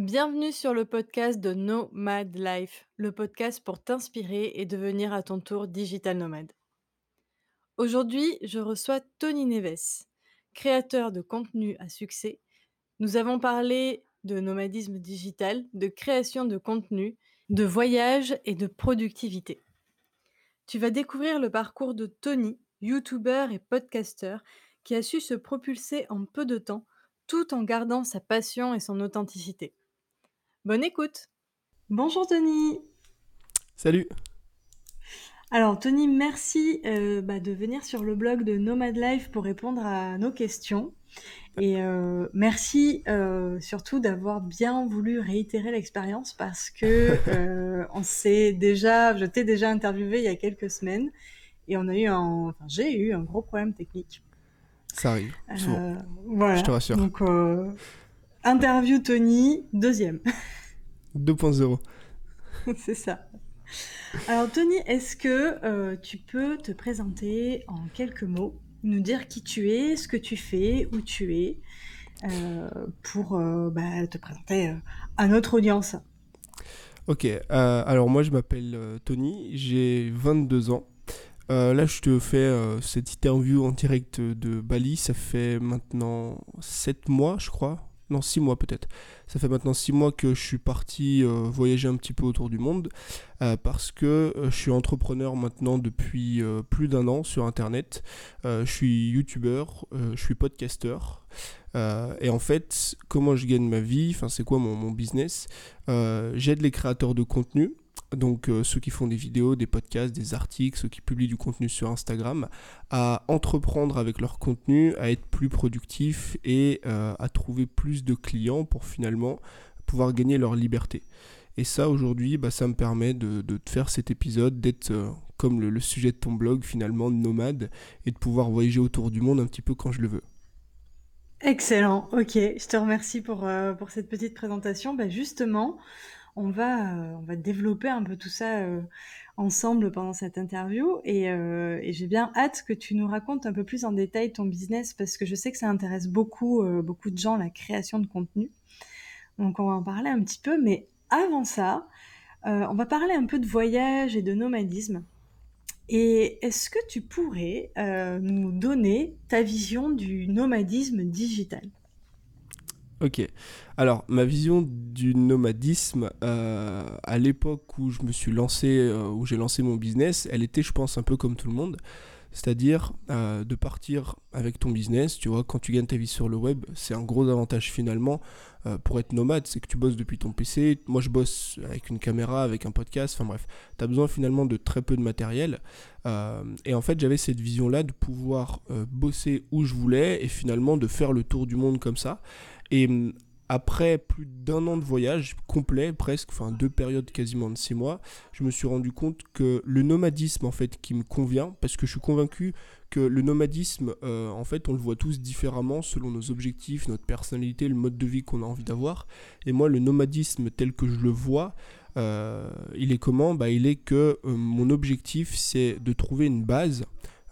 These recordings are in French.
Bienvenue sur le podcast de Nomad Life, le podcast pour t'inspirer et devenir à ton tour digital nomade. Aujourd'hui, je reçois Tony Neves, créateur de contenu à succès. Nous avons parlé de nomadisme digital, de création de contenu, de voyage et de productivité. Tu vas découvrir le parcours de Tony, youtubeur et podcasteur, qui a su se propulser en peu de temps tout en gardant sa passion et son authenticité. Bonne écoute Bonjour Tony Salut Alors Tony, merci euh, bah, de venir sur le blog de Nomad Life pour répondre à nos questions. Et euh, merci euh, surtout d'avoir bien voulu réitérer l'expérience parce que on s'est déjà, je t'ai déjà interviewé il y a quelques semaines et on a eu un, enfin j'ai eu un gros problème technique. Ça arrive. Souvent. voilà. Je te rassure. Donc interview Tony, deuxième. 2.0. C'est ça. Alors Tony, est-ce que euh, tu peux te présenter en quelques mots, nous dire qui tu es, ce que tu fais, où tu es, euh, pour euh, bah, te présenter à notre audience? Ok, alors moi je m'appelle Tony, j'ai 22 ans. là je te fais cette interview en direct de Bali, ça fait maintenant 7 mois je crois, non 6 mois peut-être. Ça fait maintenant 6 mois que je suis parti euh, voyager un petit peu autour du monde euh, parce que euh, je suis entrepreneur maintenant depuis plus d'un an sur internet. je suis youtubeur, je suis podcasteur. et en fait, comment je gagne ma vie, enfin c'est quoi mon business J'aide les créateurs de contenu donc euh, ceux qui font des vidéos, des podcasts, des articles, ceux qui publient du contenu sur Instagram, à entreprendre avec leur contenu, à être plus productifs et euh, à trouver plus de clients pour finalement pouvoir gagner leur liberté. Et ça aujourd'hui, bah, ça me permet de, faire cet épisode, d'être euh, comme le, sujet de ton blog finalement, nomade, et de pouvoir voyager autour du monde un petit peu quand je le veux. Excellent, ok, je te remercie pour, pour cette petite présentation. Bah justement, on va, euh, on va développer un peu tout ça euh, ensemble pendant cette interview euh, et, j'ai bien hâte que tu nous racontes un peu plus en détail ton business parce que je sais que ça intéresse beaucoup, beaucoup de gens la création de contenu. Donc on va en parler un petit peu, mais avant ça, on va parler un peu de voyage et de nomadisme. Et est-ce que tu pourrais nous donner ta vision du nomadisme digital? Ok. Alors, ma vision du nomadisme, euh, à l'époque où je me suis lancé, euh, où j'ai lancé mon business, elle était, je pense, un peu comme tout le monde. C'est-à-dire euh, de partir avec ton business. Tu vois, quand tu gagnes ta vie sur le web, c'est un gros avantage finalement pour être nomade. C'est que tu bosses depuis ton PC. Moi, je bosse avec une caméra, avec un podcast. Enfin bref, tu as besoin finalement de très peu de matériel. et en fait, j'avais cette vision-là de pouvoir bosser où je voulais et finalement de faire le tour du monde comme ça. Et hum, après plus d'un an de voyage complet, presque, enfin deux périodes quasiment de six mois, je me suis rendu compte que le nomadisme en fait qui me convient, parce que je suis convaincu que le nomadisme, euh, en fait, on le voit tous différemment selon nos objectifs, notre personnalité, le mode de vie qu'on a envie d'avoir. Et moi, le nomadisme tel que je le vois, euh, il est comment? Bah, Il est que euh, mon objectif, c'est de trouver une base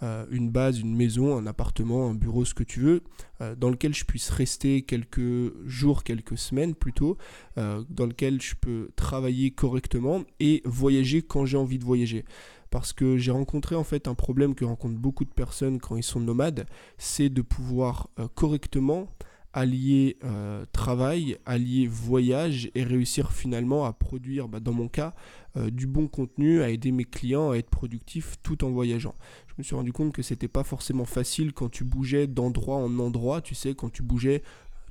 une base, une maison, un appartement, un bureau, ce que tu veux, euh, dans lequel je puisse rester quelques jours, quelques semaines plutôt, euh, dans lequel je peux travailler correctement et voyager quand j'ai envie de voyager. Parce que j'ai rencontré en fait un problème que rencontrent beaucoup de personnes quand ils sont nomades, c'est de pouvoir correctement allier travail, allier voyage et réussir finalement à produire, bah, dans mon cas, du bon contenu, à aider mes clients à être productifs tout en voyageant me suis rendu compte que c'était pas forcément facile quand tu bougeais d'endroit en endroit, tu sais, quand tu bougeais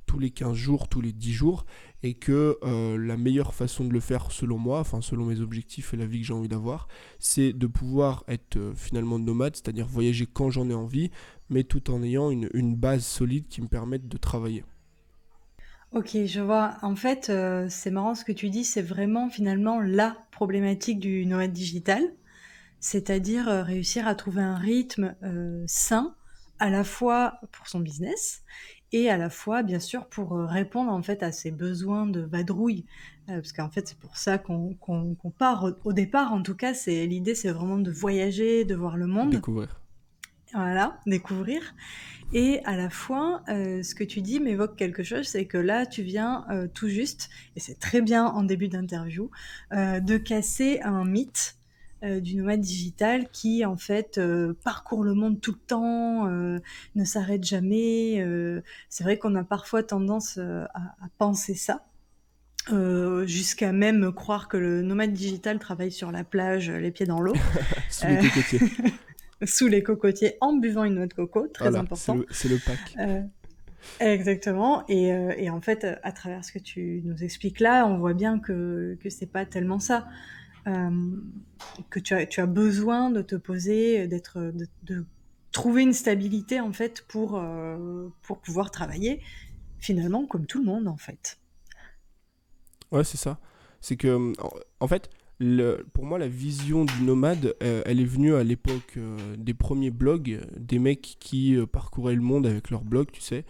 tous les 15 jours, tous les 10 jours, et que euh, la meilleure façon de le faire selon moi, enfin selon mes objectifs et la vie que j'ai envie d'avoir, c'est de pouvoir être euh, finalement nomade, c'est-à-dire voyager quand j'en ai envie, mais tout en ayant une, base solide qui me permette de travailler. Ok, je vois. En fait, euh, c'est marrant ce que tu dis, c'est vraiment finalement la problématique du nomade digital c'est-à-dire euh, réussir à trouver un rythme euh, sain à la fois pour son business et à la fois bien sûr pour euh, répondre en fait à ses besoins de vadrouille. Parce qu'en fait c'est pour ça qu'on part au départ en tout cas c'est l'idée c'est vraiment de voyager de voir le monde. Découvrir. Voilà, découvrir. Et à la fois, euh, ce que tu dis m'évoque quelque chose, c'est que là, tu viens euh, tout juste, et c'est très bien en début d'interview, de casser un mythe euh, du nomade digital qui, en fait, euh, parcourt le monde tout le temps, euh, ne s'arrête jamais. c'est vrai qu'on a parfois tendance à, à penser ça. jusqu'à même croire que le nomade digital travaille sur la plage, les pieds dans l'eau, Sous les cocotiers. sous les cocotiers, en buvant une noix de coco, très Voilà, c'est important. le, c'est le pack. Exactement. Et, euh, et en fait, à travers ce que tu nous expliques là, on voit bien que, que c'est pas tellement ça. Euh, que tu as, besoin de te poser, d'être, de, trouver une stabilité en fait pour, euh, pour pouvoir travailler finalement comme tout le monde en fait. Ouais, c'est ça. C'est que, en fait, pour moi, la vision du nomade, euh, elle est venue à l'époque des premiers blogs, des mecs qui parcouraient le monde avec leur blog, tu sais,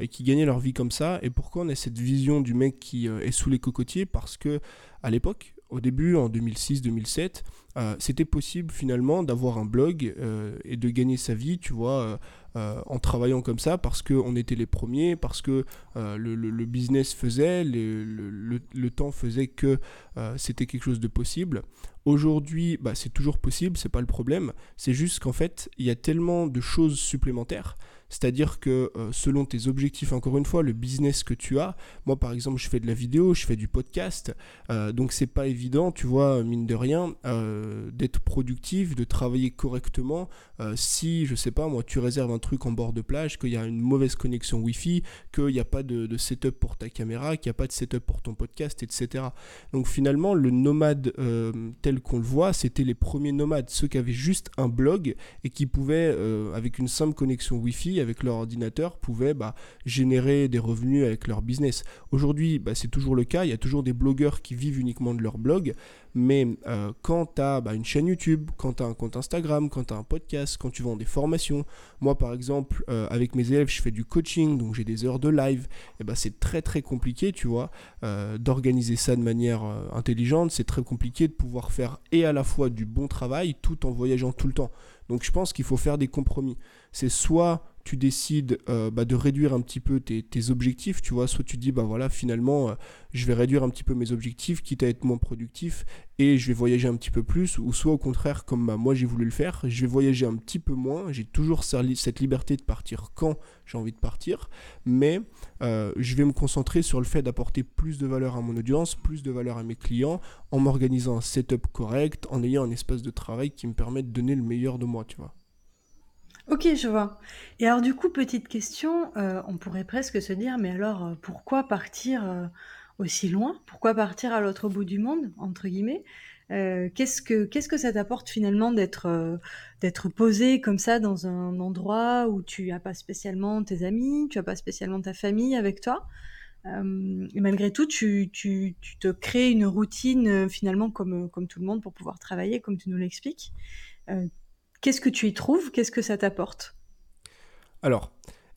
et qui gagnaient leur vie comme ça. Et pourquoi on a cette vision du mec qui est sous les cocotiers? Parce que à l'époque, au début, en 2006-2007, euh, c'était possible finalement d'avoir un blog euh, et de gagner sa vie, tu vois, euh, en travaillant comme ça, parce qu'on était les premiers, parce que le, business faisait, le, le- temps faisait que c'était quelque chose de possible. Aujourd'hui, bah, c'est toujours possible, c'est pas le problème. C'est juste qu'en fait, il y a tellement de choses supplémentaires. C'est-à-dire que euh, selon tes objectifs, encore une fois, le business que tu as, moi par exemple, je fais de la vidéo, je fais du podcast, euh, donc c'est pas évident, tu vois, mine de rien, euh, d'être productif, de travailler correctement. si, je sais pas, moi, tu réserves un truc en bord de plage, qu'il y a une mauvaise connexion Wi-Fi, qu'il n'y a pas de, de setup pour ta caméra, qu'il n'y a pas de setup pour ton podcast, etc. Donc finalement, le nomade tel qu'on le voit, c'était les premiers nomades, ceux qui avaient juste un blog et qui pouvaient, avec une simple connexion Wi-Fi, avec leur ordinateur, pouvaient bah, générer des revenus avec leur business. Aujourd'hui, bah, c'est toujours le cas, il y a toujours des blogueurs qui vivent uniquement de leur blog, mais euh, quand tu as bah, une chaîne YouTube, quand tu as un compte Instagram, quand tu as un podcast, quand tu vends des formations, moi par exemple, euh, avec mes élèves, je fais du coaching, donc j'ai des heures de live, et c'est très très compliqué, tu vois, euh, d'organiser ça de manière intelligente, c'est très compliqué de pouvoir faire et à la fois du bon travail tout en voyageant tout le temps. Donc je pense qu'il faut faire des compromis. C'est soit tu décides euh, bah, de réduire un petit peu tes, objectifs, tu vois, soit tu dis bah voilà finalement euh, je vais réduire un petit peu mes objectifs, quitte à être moins productif, et je vais voyager un petit peu plus, ou soit au contraire comme bah, moi j'ai voulu le faire, je vais voyager un petit peu moins, j'ai toujours cette liberté de partir quand j'ai envie de partir, mais euh, je vais me concentrer sur le fait d'apporter plus de valeur à mon audience, plus de valeur à mes clients, en m'organisant un setup correct, en ayant un espace de travail qui me permet de donner le meilleur de moi, tu vois. Ok, je vois. Et alors du coup, petite question, euh, on pourrait presque se dire, mais alors euh, pourquoi partir euh, aussi loin? Pourquoi partir à l'autre bout du monde, entre guillemets? Euh, qu'est-ce que qu'est-ce que ça t'apporte finalement d'être euh, d'être posé comme ça dans un endroit où tu as pas spécialement tes amis, tu as pas spécialement ta famille avec toi? Euh, et malgré tout, tu, tu, tu te crées une routine euh, finalement comme, comme tout le monde pour pouvoir travailler, comme tu nous l'expliques. Euh, qu'est-ce que tu y trouves? Qu'est-ce que ça t'apporte? Alors,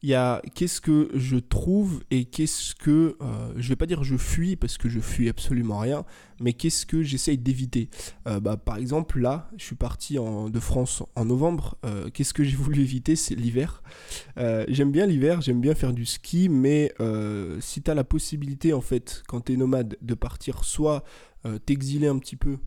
il y a qu'est-ce que je trouve et qu'est-ce que, euh, je vais pas dire je fuis parce que je fuis absolument rien, mais qu'est-ce que j'essaye d'éviter? Euh, bah, par exemple, là, je suis parti de France en novembre. euh, qu'est-ce que j'ai voulu éviter? C'est l'hiver. Euh, j'aime bien l'hiver, j'aime bien faire du ski, mais si tu as la possibilité, en fait, quand tu es nomade, de partir soit t'exiler un petit peu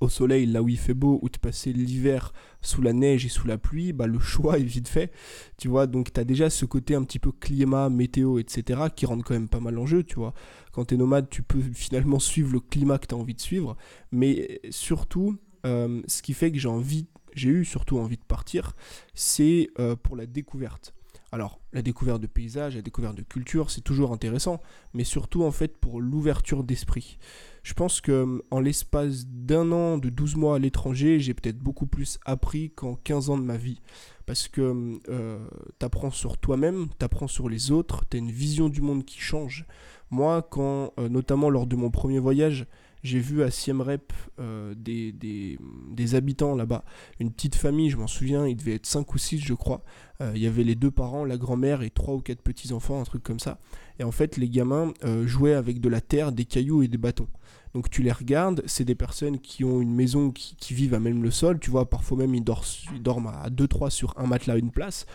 au soleil, là où il fait beau, ou de passer l'hiver sous la neige et sous la pluie, bah, le choix est vite fait. Tu vois, donc tu as déjà ce côté un petit peu climat, météo, etc., qui rentre quand même pas mal en jeu, tu vois. Quand tu es nomade, tu peux finalement suivre le climat que tu as envie de suivre, mais surtout, euh, ce qui fait que j'ai envie, j'ai eu surtout envie de partir, c'est euh, pour la découverte. Alors, la découverte de paysages, la découverte de culture, c'est toujours intéressant, mais surtout en fait pour l'ouverture d'esprit. Je pense que euh, en l'espace d'un an, de 12 mois à l'étranger, j'ai peut-être beaucoup plus appris qu'en 15 ans de ma vie. Parce que euh, t'apprends sur toi-même, t'apprends sur les autres, t'as une vision du monde qui change. Moi, quand, euh, notamment lors de mon premier voyage, j'ai vu à Siem Reap euh, des, habitants là-bas, une petite famille, je m'en souviens, il devait être 5 ou 6 je crois. Il y avait les deux parents, la grand-mère et trois ou quatre petits-enfants, un truc comme ça. Et en fait, les gamins jouaient avec de la terre, des cailloux et des bâtons. Donc tu les regardes, c'est des personnes qui ont une maison qui, vivent à même le sol, tu vois, parfois même ils dorment, ils dorment à 2-3 sur un matelas, une place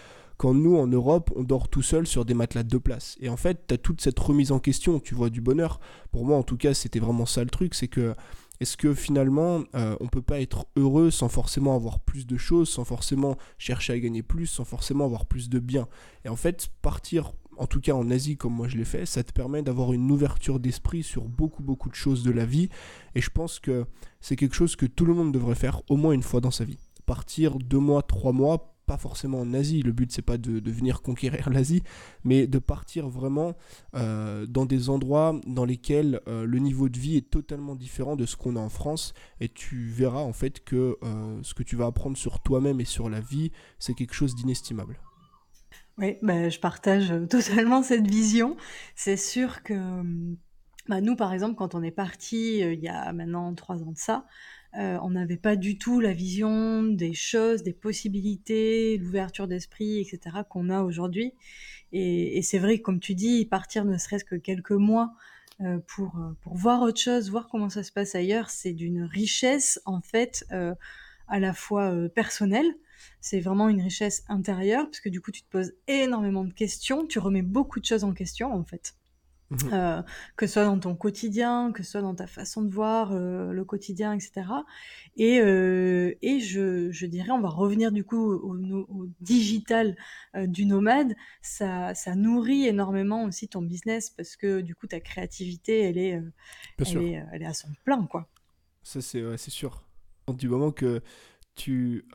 quand nous, en Europe, on dort tout seul sur des matelas de deux places. Et en fait, tu as toute cette remise en question, tu vois, du bonheur. Pour moi, en tout cas, c'était vraiment ça le truc, c'est que est-ce que finalement, euh, on peut pas être heureux sans forcément avoir plus de choses, sans forcément chercher à gagner plus, sans forcément avoir plus de biens? Et en fait, partir, en tout cas en Asie comme moi je l'ai fait, ça te permet d'avoir une ouverture d'esprit sur beaucoup beaucoup de choses de la vie. Et je pense que c'est quelque chose que tout le monde devrait faire au moins une fois dans sa vie. Partir deux mois, trois mois pas forcément en Asie, le but c'est pas de, venir conquérir l'Asie, mais de partir vraiment euh, dans des endroits dans lesquels euh, le niveau de vie est totalement différent de ce qu'on a en France, et tu verras en fait que euh, ce que tu vas apprendre sur toi-même et sur la vie, c'est quelque chose d'inestimable. Oui, bah, je partage totalement cette vision. C'est sûr que bah, nous, par exemple, quand on est parti il y a maintenant trois ans de ça, euh, on n'avait pas du tout la vision des choses, des possibilités, l'ouverture d'esprit, etc. qu'on a aujourd'hui. Et, c'est vrai, comme tu dis, partir ne serait-ce que quelques mois euh, pour, euh, pour voir autre chose, voir comment ça se passe ailleurs, c'est d'une richesse en fait à la fois personnelle. C'est vraiment une richesse intérieure parce que du coup tu te poses énormément de questions, tu remets beaucoup de choses en question en fait. Mmh euh, que ce soit dans ton quotidien, que ce soit dans ta façon de voir euh, le quotidien, etc. Et, euh, et je, je, dirais, on va revenir du coup au, au, digital du nomade. Ça, ça nourrit énormément aussi ton business parce que du coup ta créativité, elle est, elle est, elle est, à son plein, quoi. Ça c'est ouais, sûr. Du moment que tu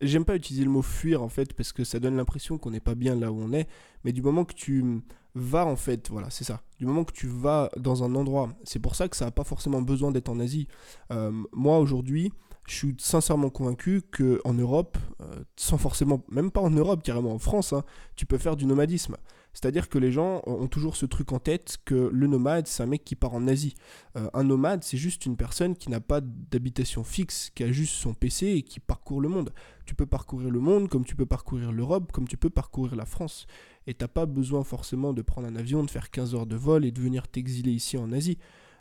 j'aime pas utiliser le mot fuir en fait parce que ça donne l'impression qu'on n'est pas bien là où on est mais du moment que tu vas en fait voilà c'est ça. Du moment que tu vas dans un endroit c'est pour ça que ça n'a pas forcément besoin d'être en Asie. Euh, moi aujourd'hui je suis sincèrement convaincu que en Europe euh, sans forcément même pas en Europe carrément en France hein, tu peux faire du nomadisme c'est-à-dire que les gens ont toujours ce truc en tête que le nomade, c'est un mec qui part en Asie. Euh, un nomade, c'est juste une personne qui n'a pas d'habitation fixe, qui a juste son PC et qui parcourt le monde. Tu peux parcourir le monde comme tu peux parcourir l'Europe, comme tu peux parcourir la France. Et t'as pas besoin forcément de prendre un avion, de faire 15 heures de vol et de venir t'exiler ici en Asie.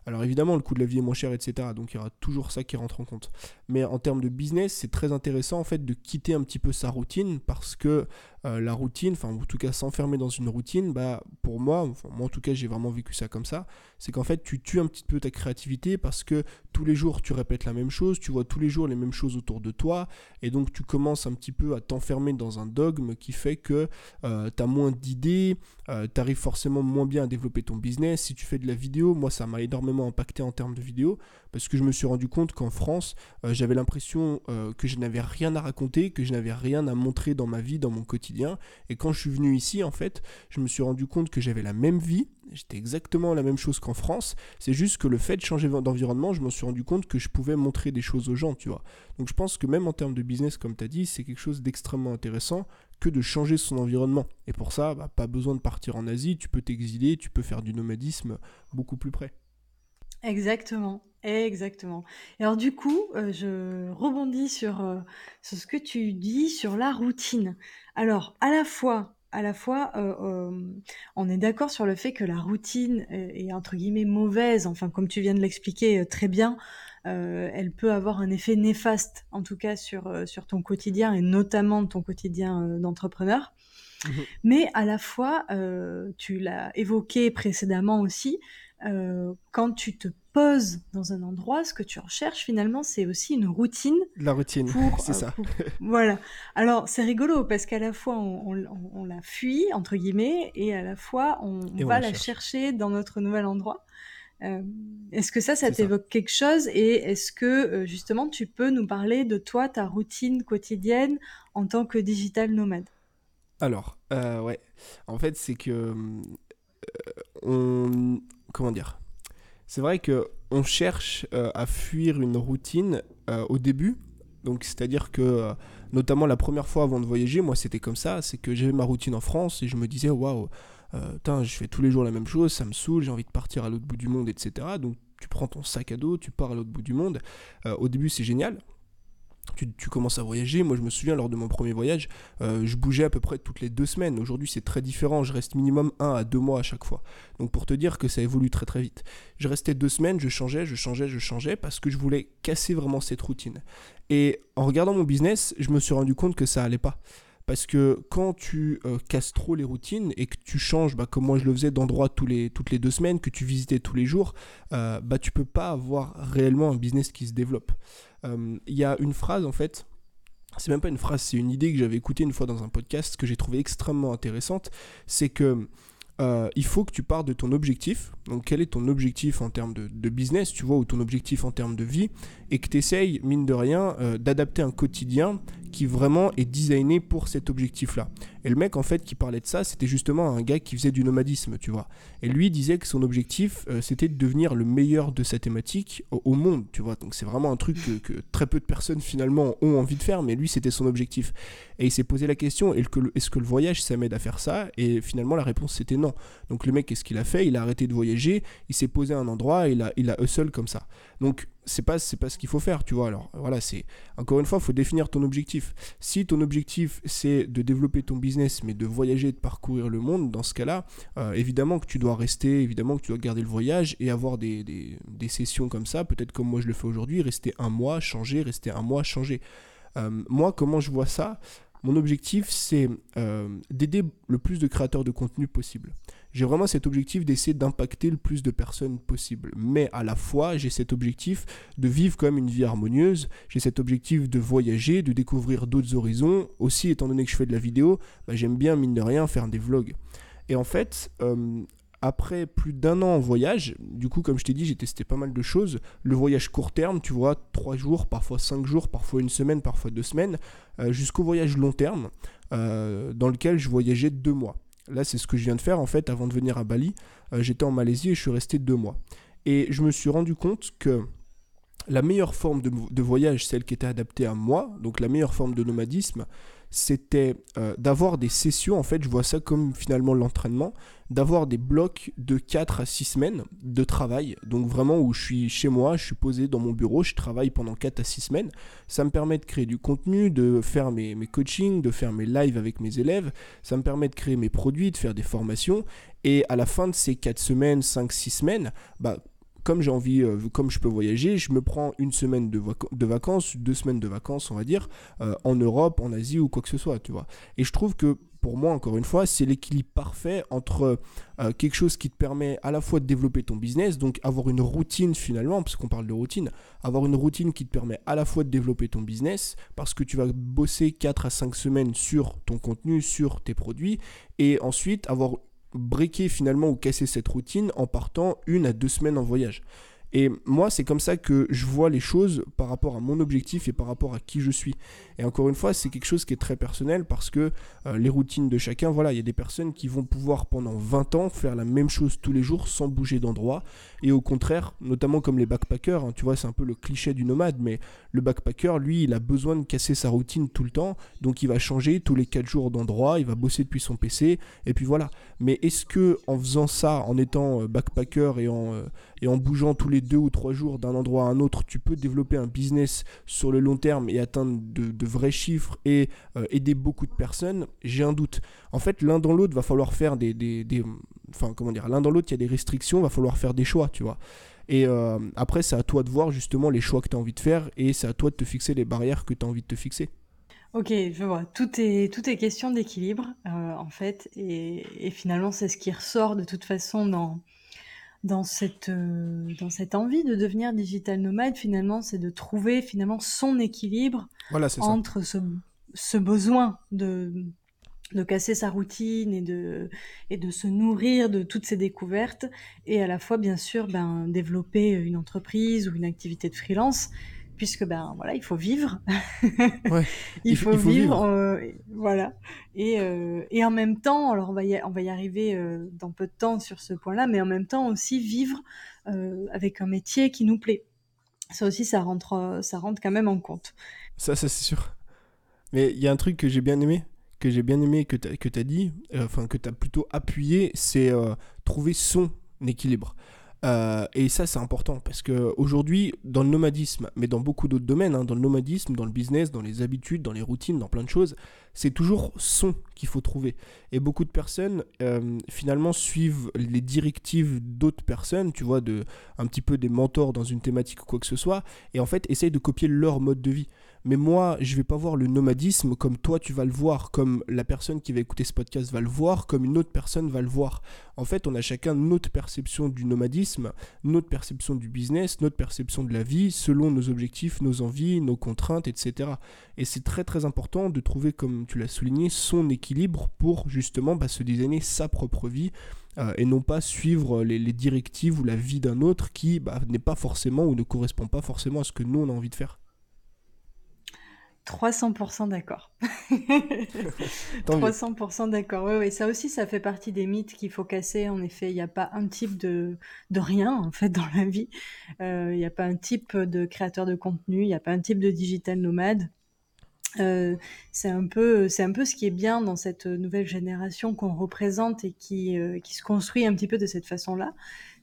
Alors évidemment, le coût de la vie est moins cher, etc. Donc il y aura toujours ça qui rentre en compte. Mais en termes de business, c'est très intéressant en fait de quitter un petit peu sa routine parce que euh, la routine, enfin en tout cas s'enfermer dans une routine, bah pour moi, moi en tout cas j'ai vraiment vécu ça comme ça, c'est qu'en fait tu tues un petit peu ta créativité parce que tous les jours tu répètes la même chose, tu vois tous les jours les mêmes choses autour de toi et donc tu commences un petit peu à t'enfermer dans un dogme qui fait que euh, tu as moins d'idées, euh, tu arrives forcément moins bien à développer ton business. Si tu fais de la vidéo, moi ça m'a énormément impacté en termes de vidéo parce que je me suis rendu compte qu'en France, euh, j'avais l'impression euh, que je n'avais rien à raconter, que je n'avais rien à montrer dans ma vie, dans mon quotidien. Et quand je suis venu ici, en fait, je me suis rendu compte que j'avais la même vie, j'étais exactement la même chose qu'en France. C'est juste que le fait de changer d'environnement, je me suis rendu compte que je pouvais montrer des choses aux gens, tu vois. Donc je pense que même en termes de business, comme tu as dit, c'est quelque chose d'extrêmement intéressant que de changer son environnement. Et pour ça, bah, pas besoin de partir en Asie, tu peux t'exiler, tu peux faire du nomadisme beaucoup plus près. Exactement. Exactement. Et alors du coup, euh, je rebondis sur, euh, sur ce que tu dis sur la routine. Alors, à la fois à la fois, euh, on est d'accord sur le fait que la routine est, entre guillemets «mauvaise», enfin comme tu viens de l'expliquer, très bien, elle peut avoir un effet néfaste, en tout cas sur, sur ton quotidien et notamment ton quotidien, d'entrepreneur. Mmh Mais à la fois, tu l'as évoqué précédemment aussi, quand tu te poses dans un endroit, ce que tu recherches finalement, c'est aussi une routine. La routine, c'est ça. voilà. Alors c'est rigolo parce qu'à la fois on, la fuit entre guillemets et à la fois on, va la, chercher dans notre nouvel endroit. Euh, est-ce que ça, ça t'évoque quelque chose et est-ce que euh, justement tu peux nous parler de toi, ta routine quotidienne en tant que digital nomade? Alors, euh, ouais, en fait c'est que on, comment dire? C'est vrai que on cherche euh, à fuir une routine euh, au début, Donc, c'est-à-dire que, euh, notamment la première fois avant de voyager, moi, c'était comme ça. C'est que j'avais ma routine en France et je me disais, waouh, euh, je fais tous les jours la même chose, ça me saoule, j'ai envie de partir à l'autre bout du monde, etc. Donc, tu prends ton sac à dos, tu pars à l'autre bout du monde. Au début, c'est génial tu, commences à voyager. Moi, je me souviens, lors de mon premier voyage, euh, je bougeais à peu près toutes les deux semaines. Aujourd'hui, c'est très différent. Je reste minimum un à deux mois à chaque fois. Donc, pour te dire que ça évolue très très vite. Je restais deux semaines, je changeais, je changeais, je changeais parce que je voulais casser vraiment cette routine. Et en regardant mon business, je me suis rendu compte que ça allait pas. Parce que quand tu euh, casses trop les routines et que tu changes, bah, comme moi je le faisais d'endroit les, toutes les deux semaines, que tu visitais tous les jours, euh, bah, tu peux pas avoir réellement un business qui se développe. Euh, il y a une phrase en fait, c'est même pas une phrase, c'est une idée que j'avais écoutée une fois dans un podcast que j'ai trouvé extrêmement intéressante, c'est que euh, il faut que tu partes de ton objectif. Donc, quel est ton objectif en termes de, business, tu vois, ou ton objectif en termes de vie, et que tu essayes, mine de rien, d'adapter un quotidien qui vraiment est designé pour cet objectif-là. Et le mec, en fait, qui parlait de ça, c'était justement un gars qui faisait du nomadisme, tu vois. Et lui disait que son objectif, euh, c'était de devenir le meilleur de sa thématique au, monde, tu vois. Donc, c'est vraiment un truc que, très peu de personnes, finalement, ont envie de faire, mais lui, c'était son objectif. Et il s'est posé la question, est-ce que le voyage, ça m'aide à faire ça? Et finalement, la réponse, c'était non. Donc le mec, qu'est-ce qu'il a fait? Il a arrêté de voyager, il s'est posé un endroit et il a, il a hustle comme ça. Donc c'est pas, c'est pas ce qu'il faut faire, tu vois. Alors voilà, c'est encore une fois, faut définir ton objectif. Si ton objectif c'est de développer ton business, mais de voyager, de parcourir le monde, dans ce cas-là, euh, évidemment que tu dois rester, évidemment que tu dois garder le voyage et avoir des sessions comme ça, peut-être comme moi je le fais aujourd'hui, rester un mois, changer, rester un mois, changer. Euh, moi, comment je vois ça? Mon objectif, c'est euh, d'aider le plus de créateurs de contenu possible. J'ai vraiment cet objectif d'essayer d'impacter le plus de personnes possible. Mais à la fois, j'ai cet objectif de vivre quand même une vie harmonieuse. J'ai cet objectif de voyager, de découvrir d'autres horizons. Aussi, étant donné que je fais de la vidéo, bah, j'aime bien, mine de rien, faire des vlogs. Et en fait, euh, après plus d'un an en voyage, du coup, comme je t'ai dit, j'ai testé pas mal de choses. Le voyage court terme, tu vois, trois jours, parfois cinq jours, parfois une semaine, parfois deux semaines, euh, jusqu'au voyage long terme, euh, dans lequel je voyageais deux mois. Là, c'est ce que je viens de faire en fait avant de venir à Bali. Euh, j'étais en Malaisie et je suis resté deux mois. Et je me suis rendu compte que la meilleure forme de, voyage, celle qui était adaptée à moi, donc la meilleure forme de nomadisme, c'était euh, d'avoir des sessions, en fait, je vois ça comme finalement l'entraînement, d'avoir des blocs de 4 à 6 semaines de travail, donc vraiment où je suis chez moi, je suis posé dans mon bureau, je travaille pendant 4 à 6 semaines, ça me permet de créer du contenu, de faire mes, mes coachings, de faire mes lives avec mes élèves, ça me permet de créer mes produits, de faire des formations, et à la fin de ces 4 semaines, 5, 6 semaines, bah, comme j'ai envie, euh, comme je peux voyager, je me prends une semaine de, vacances, deux semaines de vacances, on va dire, euh, en Europe, en Asie ou quoi que ce soit, tu vois. Et je trouve que pour moi, encore une fois, c'est l'équilibre parfait entre euh, quelque chose qui te permet à la fois de développer ton business, donc avoir une routine finalement, parce qu'on parle de routine, avoir une routine qui te permet à la fois de développer ton business, parce que tu vas bosser 4 à 5 semaines sur ton contenu, sur tes produits, et ensuite avoir briquer finalement ou casser cette routine en partant une à deux semaines en voyage. Et moi, c'est comme ça que je vois les choses par rapport à mon objectif et par rapport à qui je suis. Et encore une fois, c'est quelque chose qui est très personnel parce que euh, les routines de chacun, voilà, il y a des personnes qui vont pouvoir pendant 20 ans faire la même chose tous les jours sans bouger d'endroit. Et au contraire, notamment comme les backpackers, hein, tu vois, c'est un peu le cliché du nomade, mais le backpacker, lui, il a besoin de casser sa routine tout le temps. Donc il va changer tous les 4 jours d'endroit, il va bosser depuis son PC, et puis voilà. Mais est-ce que en faisant ça, en étant euh, backpacker et en, euh, et en bougeant tous les deux ou trois jours d'un endroit à un autre, tu peux développer un business sur le long terme et atteindre de, vrais chiffres et euh, aider beaucoup de personnes, j'ai un doute. En fait, l'un dans l'autre, va falloir faire des, des, Enfin, comment dire L'un dans l'autre, il y a des restrictions, va falloir faire des choix, tu vois. Et euh, après, c'est à toi de voir justement les choix que tu as envie de faire et c'est à toi de te fixer les barrières que tu as envie de te fixer. Ok, je vois. Tout est, tout est question d'équilibre, euh, en fait. Et, et finalement, c'est ce qui ressort de toute façon dans, dans cette, euh, dans cette envie de devenir digital nomade, finalement, c'est de trouver finalement son équilibre entre ce, ce, besoin de, de casser sa routine et de, et de se nourrir de toutes ces découvertes, et à la fois, bien sûr, ben, développer une entreprise ou une activité de freelance puisque ben voilà, il faut vivre. il, faut vivre, euh, voilà. Et, euh, et en même temps, alors on va y, on va y arriver euh, dans peu de temps sur ce point-là, mais en même temps aussi vivre avec un métier qui nous plaît. Ça aussi, ça rentre, ça rentre quand même en compte. Ça, ça c'est sûr. Mais il y a un truc que j'ai bien aimé, que j'ai bien aimé que tu as dit, euh, enfin que tu as plutôt appuyé, c'est euh, trouver son équilibre. Euh, et ça, c'est important parce qu'aujourd'hui, dans le nomadisme, mais dans beaucoup d'autres domaines, hein, dans le nomadisme, dans le business, dans les habitudes, dans les routines, dans plein de choses, c'est toujours son qu'il faut trouver. Et beaucoup de personnes, finalement, suivent les directives d'autres personnes, tu vois, de, un petit peu des mentors dans une thématique ou quoi que ce soit, et en fait, essayent de copier leur mode de vie. Mais moi, je vais pas voir le nomadisme comme toi tu vas le voir, comme la personne qui va écouter ce podcast va le voir, comme une autre personne va le voir. En fait, on a chacun notre perception du nomadisme, notre perception du business, notre perception de la vie, selon nos objectifs, nos envies, nos contraintes, etc. Et c'est très très important de trouver, comme tu l'as souligné, son équilibre pour justement bah, se designer sa propre vie euh, et non pas suivre les, directives ou la vie d'un autre qui bah, n'est pas forcément ou ne correspond pas forcément à ce que nous on a envie de faire. 300% d'accord. 300% d'accord. Oui, oui, ça aussi, ça fait partie des mythes qu'il faut casser. En effet, il n'y a pas un type de, de rien, en fait, dans la vie. Euh, il n'y a pas un type de créateur de contenu, il n'y a pas un type de digital nomade. Euh, c'est un peu, c'est un peu ce qui est bien dans cette nouvelle génération qu'on représente et qui, euh, qui se construit un petit peu de cette façon-là.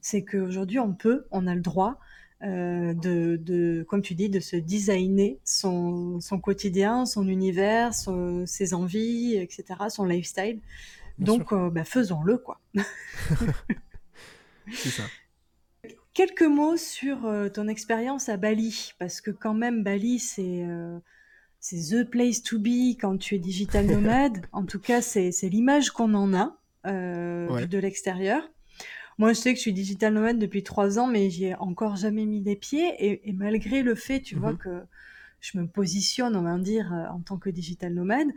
C'est qu'aujourd'hui, on peut, on a le droit euh, de, de, comme tu dis, de se designer son, son quotidien, son univers, ses envies, etc., son lifestyle. Donc, euh, bah, faisons-le, quoi. C'est ça. Quelques mots sur euh, ton expérience à Bali, parce que quand même, Bali, c'est c'est the place to be quand tu es digital nomade. en tout cas, c'est l'image qu'on en a de l'extérieur. Moi, je sais que je suis digital nomade depuis trois ans, mais j'y ai encore jamais mis les pieds. Et, malgré le fait, tu vois, mhm. que je me positionne, on va dire, euh, en tant que digital nomade,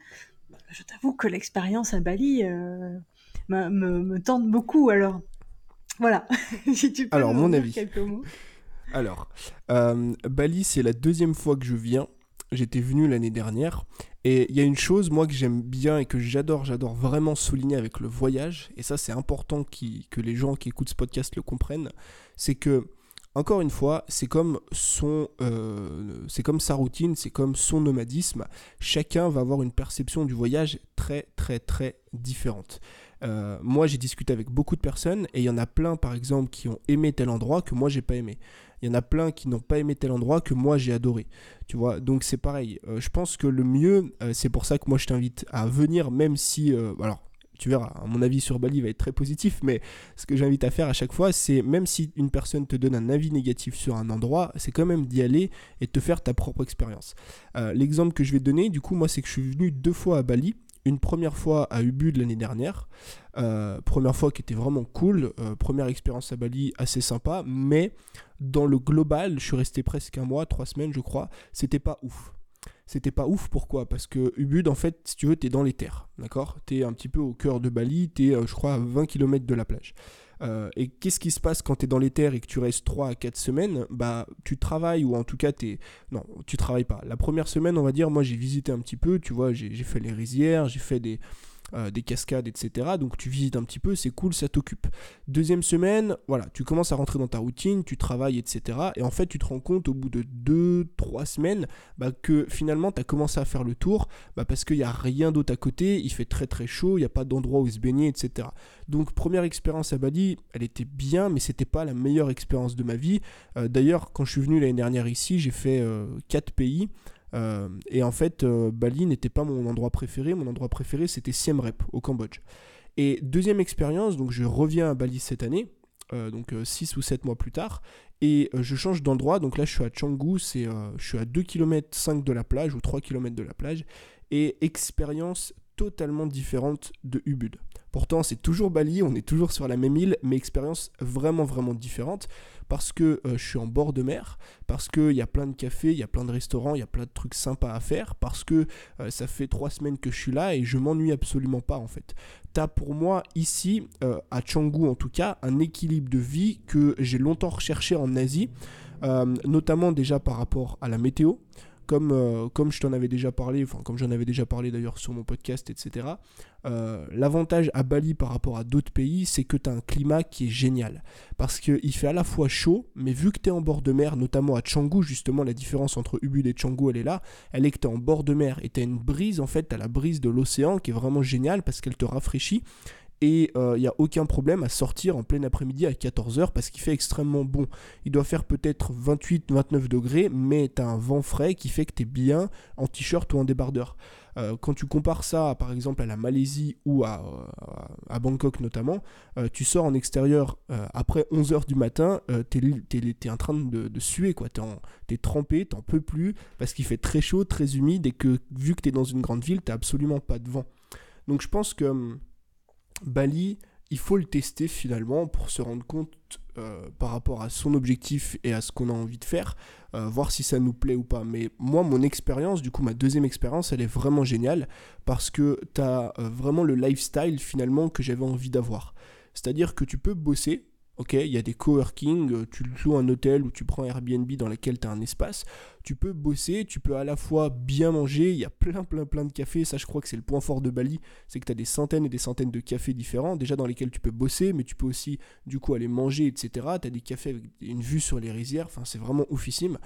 je t'avoue que l'expérience à Bali euh, me, tente beaucoup. Alors, voilà. si tu peux Alors, mon avis. quelques mots. Alors, euh, Bali, c'est la deuxième fois que je viens. J'étais venu l'année dernière et il y a une chose, moi, que j'aime bien et que j'adore, vraiment souligner avec le voyage, et ça, c'est important que les gens qui écoutent ce podcast le comprennent, c'est que, encore une fois, c'est comme euh, comme sa routine, c'est comme son nomadisme. Chacun va avoir une perception du voyage très, très, très différente. Euh, moi, j'ai discuté avec beaucoup de personnes et il y en a plein, par exemple, qui ont aimé tel endroit que moi, j'ai pas aimé. Il y en a plein qui n'ont pas aimé tel endroit que moi j'ai adoré. Tu vois, donc c'est pareil. Euh, je pense que le mieux, euh, c'est pour ça que moi je t'invite à venir, même si, euh, alors, tu verras, mon avis sur Bali va être très positif, mais ce que j'invite à faire à chaque fois, c'est même si une personne te donne un avis négatif sur un endroit, c'est quand même d'y aller et de te faire ta propre expérience. L'exemple que je vais donner, du coup, moi, c'est que je suis venu deux fois à Bali une première fois à Ubud l'année dernière. Euh, première fois qui était vraiment cool. Euh, première expérience à Bali assez sympa. Mais dans le global, je suis resté presque un mois, trois semaines je crois. C'était pas ouf. C'était pas ouf, pourquoi? Parce que Ubud, en fait, si tu veux, t'es dans les terres, d'accord? T'es un petit peu au cœur de Bali, t'es, euh, je crois, à 20 km de la plage. Euh, et qu'est-ce qui se passe quand tu es dans les terres et que tu restes 3 à 4 semaines? Bah, tu travailles ou en tout cas, tu non, tu travailles pas. La première semaine, on va dire, moi j'ai visité un petit peu, tu vois, j'ai fait les rizières, j'ai fait des, euh, des cascades, etc. Donc tu visites un petit peu, c'est cool, ça t'occupe. Deuxième semaine, voilà, tu commences à rentrer dans ta routine, tu travailles, etc. Et en fait, tu te rends compte au bout de 2-3 semaines bah, que finalement, tu as commencé à faire le tour bah, parce qu'il n'y a rien d'autre à côté, il fait très très chaud, il n'y a pas d'endroit où se baigner, etc. Donc première expérience à Bali, elle était bien, mais c'était pas la meilleure expérience de ma vie. Euh, d'ailleurs, quand je suis venu l'année dernière ici, j'ai fait 4 euh, pays. Euh, et en fait, euh, Bali n'était pas mon endroit préféré. Mon endroit préféré, c'était Siem Reap, au Cambodge. Et deuxième expérience, donc je reviens à Bali cette année, euh, donc 6 ou 7 mois plus tard, et je change d'endroit. Donc là, je suis à Canggu, c'est, je suis à 2 km 5 de la plage, ou 3 km de la plage, et expérience totalement différente de Ubud. Pourtant, c'est toujours Bali, on est toujours sur la même île, mais expérience vraiment, vraiment différente parce que euh, je suis en bord de mer, parce qu'il y a plein de cafés, il y a plein de restaurants, il y a plein de trucs sympas à faire, parce que euh, ça fait trois semaines que je suis là et je m'ennuie absolument pas en fait. T'as pour moi ici, euh, à Canggu en tout cas, un équilibre de vie que j'ai longtemps recherché en Asie, notamment déjà par rapport à la météo comme, euh, comme je t'en avais déjà parlé, enfin comme j'en avais déjà parlé d'ailleurs sur mon podcast, etc., euh, l'avantage à Bali par rapport à d'autres pays, c'est que tu as un climat qui est génial. Parce qu'il fait à la fois chaud, mais vu que tu es en bord de mer, notamment à Canggu, justement la différence entre Ubud et Canggu, elle est là, elle est que tu es en bord de mer et tu as une brise, en fait, tu as la brise de l'océan qui est vraiment géniale parce qu'elle te rafraîchit et il euh, n'y a aucun problème à sortir en plein après-midi à 14h parce qu'il fait extrêmement bon. Il doit faire peut-être 28-29 degrés, mais tu as un vent frais qui fait que tu es bien en t-shirt ou en débardeur. Euh, quand tu compares ça par exemple à la Malaisie ou à, euh, à Bangkok notamment, tu sors en extérieur après 11h du matin, tu es, en train de, suer, quoi. tu es, es, trempé, t'en peux plus parce qu'il fait très chaud, très humide et que vu que tu es dans une grande ville, tu absolument pas de vent. Donc je pense que hum, Bali, il faut le tester finalement pour se rendre compte euh, par rapport à son objectif et à ce qu'on a envie de faire, euh, voir si ça nous plaît ou pas. Mais moi, mon expérience, du coup, ma deuxième expérience, elle est vraiment géniale parce que tu as euh, vraiment le lifestyle finalement que j'avais envie d'avoir. C'est-à-dire que tu peux bosser Ok, il y a des coworking, euh, tu loues un hôtel ou tu prends Airbnb dans lequel tu as un espace. Tu peux bosser, tu peux à la fois bien manger. Il y a plein, plein, plein de cafés. Ça, je crois que c'est le point fort de Bali. C'est que tu as des centaines et des centaines de cafés différents, déjà dans lesquels tu peux bosser, mais tu peux aussi, du coup, aller manger, etc. Tu as des cafés avec une vue sur les rizières. Enfin, c'est vraiment oufissime.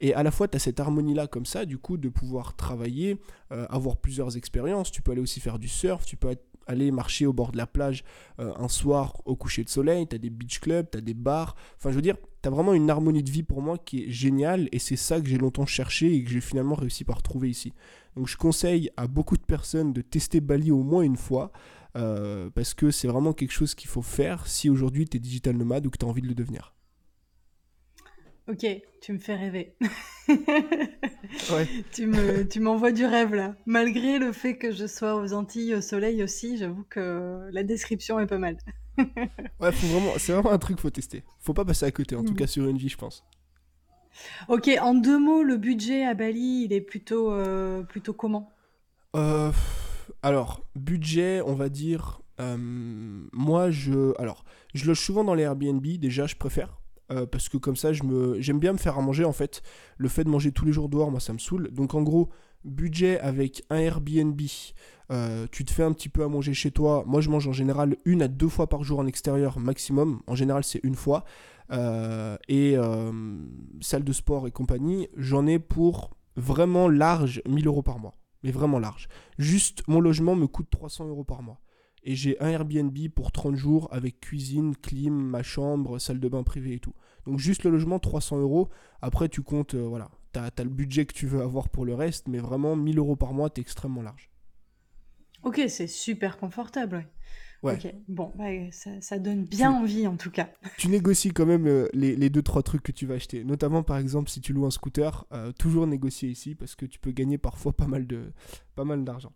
Et à la fois, tu as cette harmonie-là, comme ça, du coup, de pouvoir travailler, euh, avoir plusieurs expériences. Tu peux aller aussi faire du surf, tu peux être aller marcher au bord de la plage euh, un soir au coucher de soleil, tu as des beach clubs, tu des bars. Enfin, je veux dire, tu as vraiment une harmonie de vie pour moi qui est géniale et c'est ça que j'ai longtemps cherché et que j'ai finalement réussi par trouver ici. Donc, je conseille à beaucoup de personnes de tester Bali au moins une fois euh, parce que c'est vraiment quelque chose qu'il faut faire si aujourd'hui tu es digital nomade ou que tu as envie de le devenir. Ok, tu me fais rêver. Tu me, tu m'envoies du rêve là. Malgré le fait que je sois aux Antilles au soleil aussi, j'avoue que la description est pas mal. ouais, faut vraiment, c'est vraiment un truc qu'il faut tester. Faut pas passer à côté, en tout mm. cas sur une vie, je pense. Ok, en deux mots, le budget à Bali, il est plutôt, euh, plutôt comment? Euh, Alors, budget, on va dire. Euh, moi, je, alors, je loge souvent dans les Airbnb. Déjà, je préfère euh, parce que comme ça, j'aime bien me faire à manger en fait. Le fait de manger tous les jours dehors, moi, ça me saoule. Donc en gros, budget avec un Airbnb, euh, tu te fais un petit peu à manger chez toi. Moi, je mange en général une à deux fois par jour en extérieur maximum. En général, c'est une fois. Euh, et salle de sport et compagnie, j'en ai pour vraiment large 1000 euros par mois. Mais vraiment large. Juste, mon logement me coûte 300 euros par mois et j'ai un Airbnb pour 30 jours avec cuisine, clim, ma chambre, salle de bain privée et tout. Donc juste le logement, 300 euros. Après, tu comptes, euh, voilà, tu as, le budget que tu veux avoir pour le reste, mais vraiment 1000 euros par mois, tu es extrêmement large. Ok, c'est super confortable. Ouais. Ok, bon, ça, donne bien envie en tout cas. Tu négocies quand même euh, les, les deux trois trucs que tu vas acheter. Notamment par exemple si tu loues un scooter, euh, toujours négocier ici parce que tu peux gagner parfois pas mal de pas mal d'argent.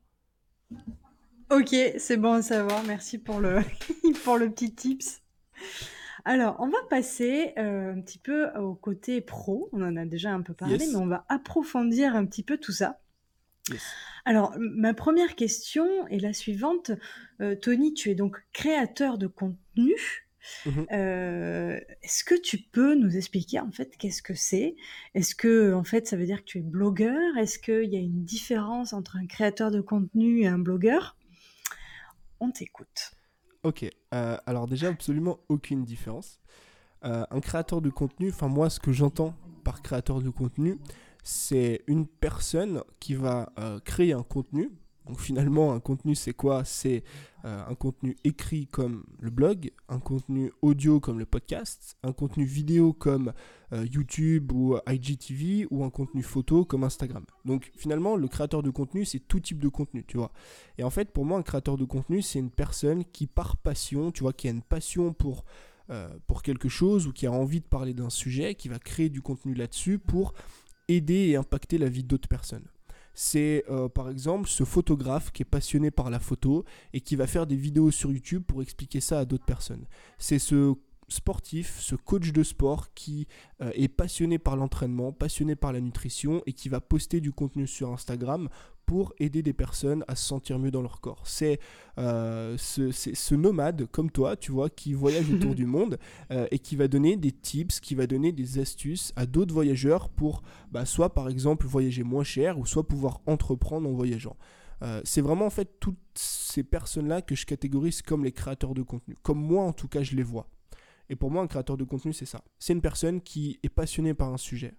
Ok, c'est bon à savoir. Merci pour le, pour le petit tips. Alors, on va passer euh, un petit peu au côté pro. On en a déjà un peu parlé, mais on va approfondir un petit peu tout ça. Alors, ma première question est la suivante. Euh, Tony, tu es donc créateur de contenu. Mhm. Euh, est-ce que tu peux nous expliquer en fait qu'est-ce que c'est? Est-ce que en fait ça veut dire que tu es blogueur? Est-ce qu'il y a une différence entre un créateur de contenu et un blogueur? On t'écoute. Ok, euh, alors déjà absolument aucune différence. Euh, un créateur de contenu, enfin moi ce que j'entends par créateur de contenu, c'est une personne qui va euh, créer un contenu, donc finalement, un contenu, c'est quoi? C'est euh, un contenu écrit comme le blog, un contenu audio comme le podcast, un contenu vidéo comme euh, YouTube ou IGTV, ou un contenu photo comme Instagram. Donc finalement, le créateur de contenu, c'est tout type de contenu, tu vois. Et en fait, pour moi, un créateur de contenu, c'est une personne qui, par passion, tu vois, qui a une passion pour, euh, pour quelque chose ou qui a envie de parler d'un sujet, qui va créer du contenu là-dessus pour aider et impacter la vie d'autres personnes c'est euh, par exemple ce photographe qui est passionné par la photo et qui va faire des vidéos sur YouTube pour expliquer ça à d'autres personnes. C'est ce sportif, ce coach de sport qui euh, est passionné par l'entraînement, passionné par la nutrition et qui va poster du contenu sur Instagram pour aider des personnes à se sentir mieux dans leur corps. C'est euh, ce, ce, nomade comme toi, tu vois, qui voyage autour du monde euh, et qui va donner des tips, qui va donner des astuces à d'autres voyageurs pour bah, soit par exemple voyager moins cher ou soit pouvoir entreprendre en voyageant. Euh, c'est vraiment en fait toutes ces personnes-là que je catégorise comme les créateurs de contenu. Comme moi en tout cas je les vois. Et pour moi un créateur de contenu c'est ça. C'est une personne qui est passionnée par un sujet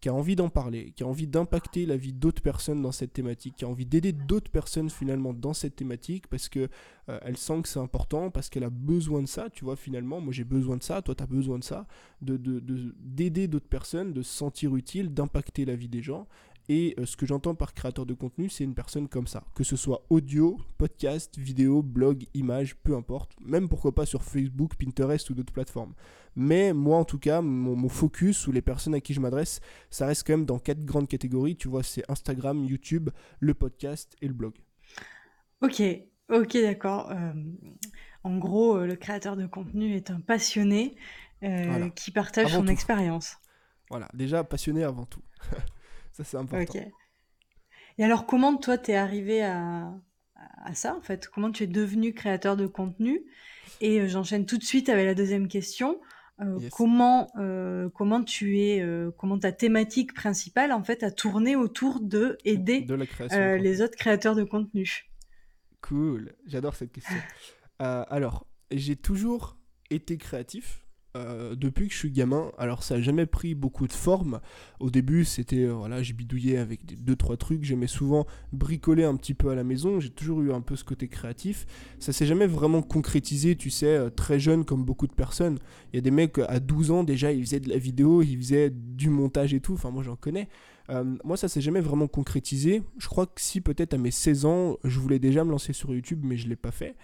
qui a envie d'en parler, qui a envie d'impacter la vie d'autres personnes dans cette thématique, qui a envie d'aider d'autres personnes finalement dans cette thématique parce que euh, elle sent que c'est important, parce qu'elle a besoin de ça, tu vois, finalement, moi j'ai besoin de ça, toi tu as besoin de ça, de, d'aider de, d'autres personnes, de se sentir utile, d'impacter la vie des gens. Et euh, ce que j'entends par créateur de contenu, c'est une personne comme ça. Que ce soit audio, podcast, vidéo, blog, image, peu importe. Même pourquoi pas sur Facebook, Pinterest ou d'autres plateformes. Mais moi, en tout cas, mon, focus ou les personnes à qui je m'adresse, ça reste quand même dans quatre grandes catégories. Tu vois, c'est Instagram, YouTube, le podcast et le blog. Ok, ok, d'accord. Euh, en gros, euh, le créateur de contenu est un passionné qui partage son expérience. Voilà, déjà passionné avant tout. Ça, c'est important. Et alors, comment toi, t'es arrivé à, à ça, en fait? Comment tu es devenu créateur de contenu? Et euh, j'enchaîne tout de suite avec la deuxième question. Euh, comment, euh, comment tu es, comment ta thématique principale, en fait, a tourné autour de aider les autres créateurs de contenu? Cool, j'adore cette question. alors, j'ai toujours été créatif, euh, depuis que je suis gamin. Alors ça n'a jamais pris beaucoup de forme. Au début, c'était euh, voilà, j'ai bidouillé avec des, deux trois trucs. J'aimais souvent bricoler un petit peu à la maison. J'ai toujours eu un peu ce côté créatif. Ça s'est jamais vraiment concrétisé, tu sais, euh, très jeune comme beaucoup de personnes. Il y a des mecs à 12 ans déjà, ils faisaient de la vidéo, ils faisaient du montage et tout. Enfin moi j'en connais. moi ça s'est jamais vraiment concrétisé. Je crois que si peut-être à mes 16 ans, je voulais déjà me lancer sur YouTube, mais je l'ai pas fait.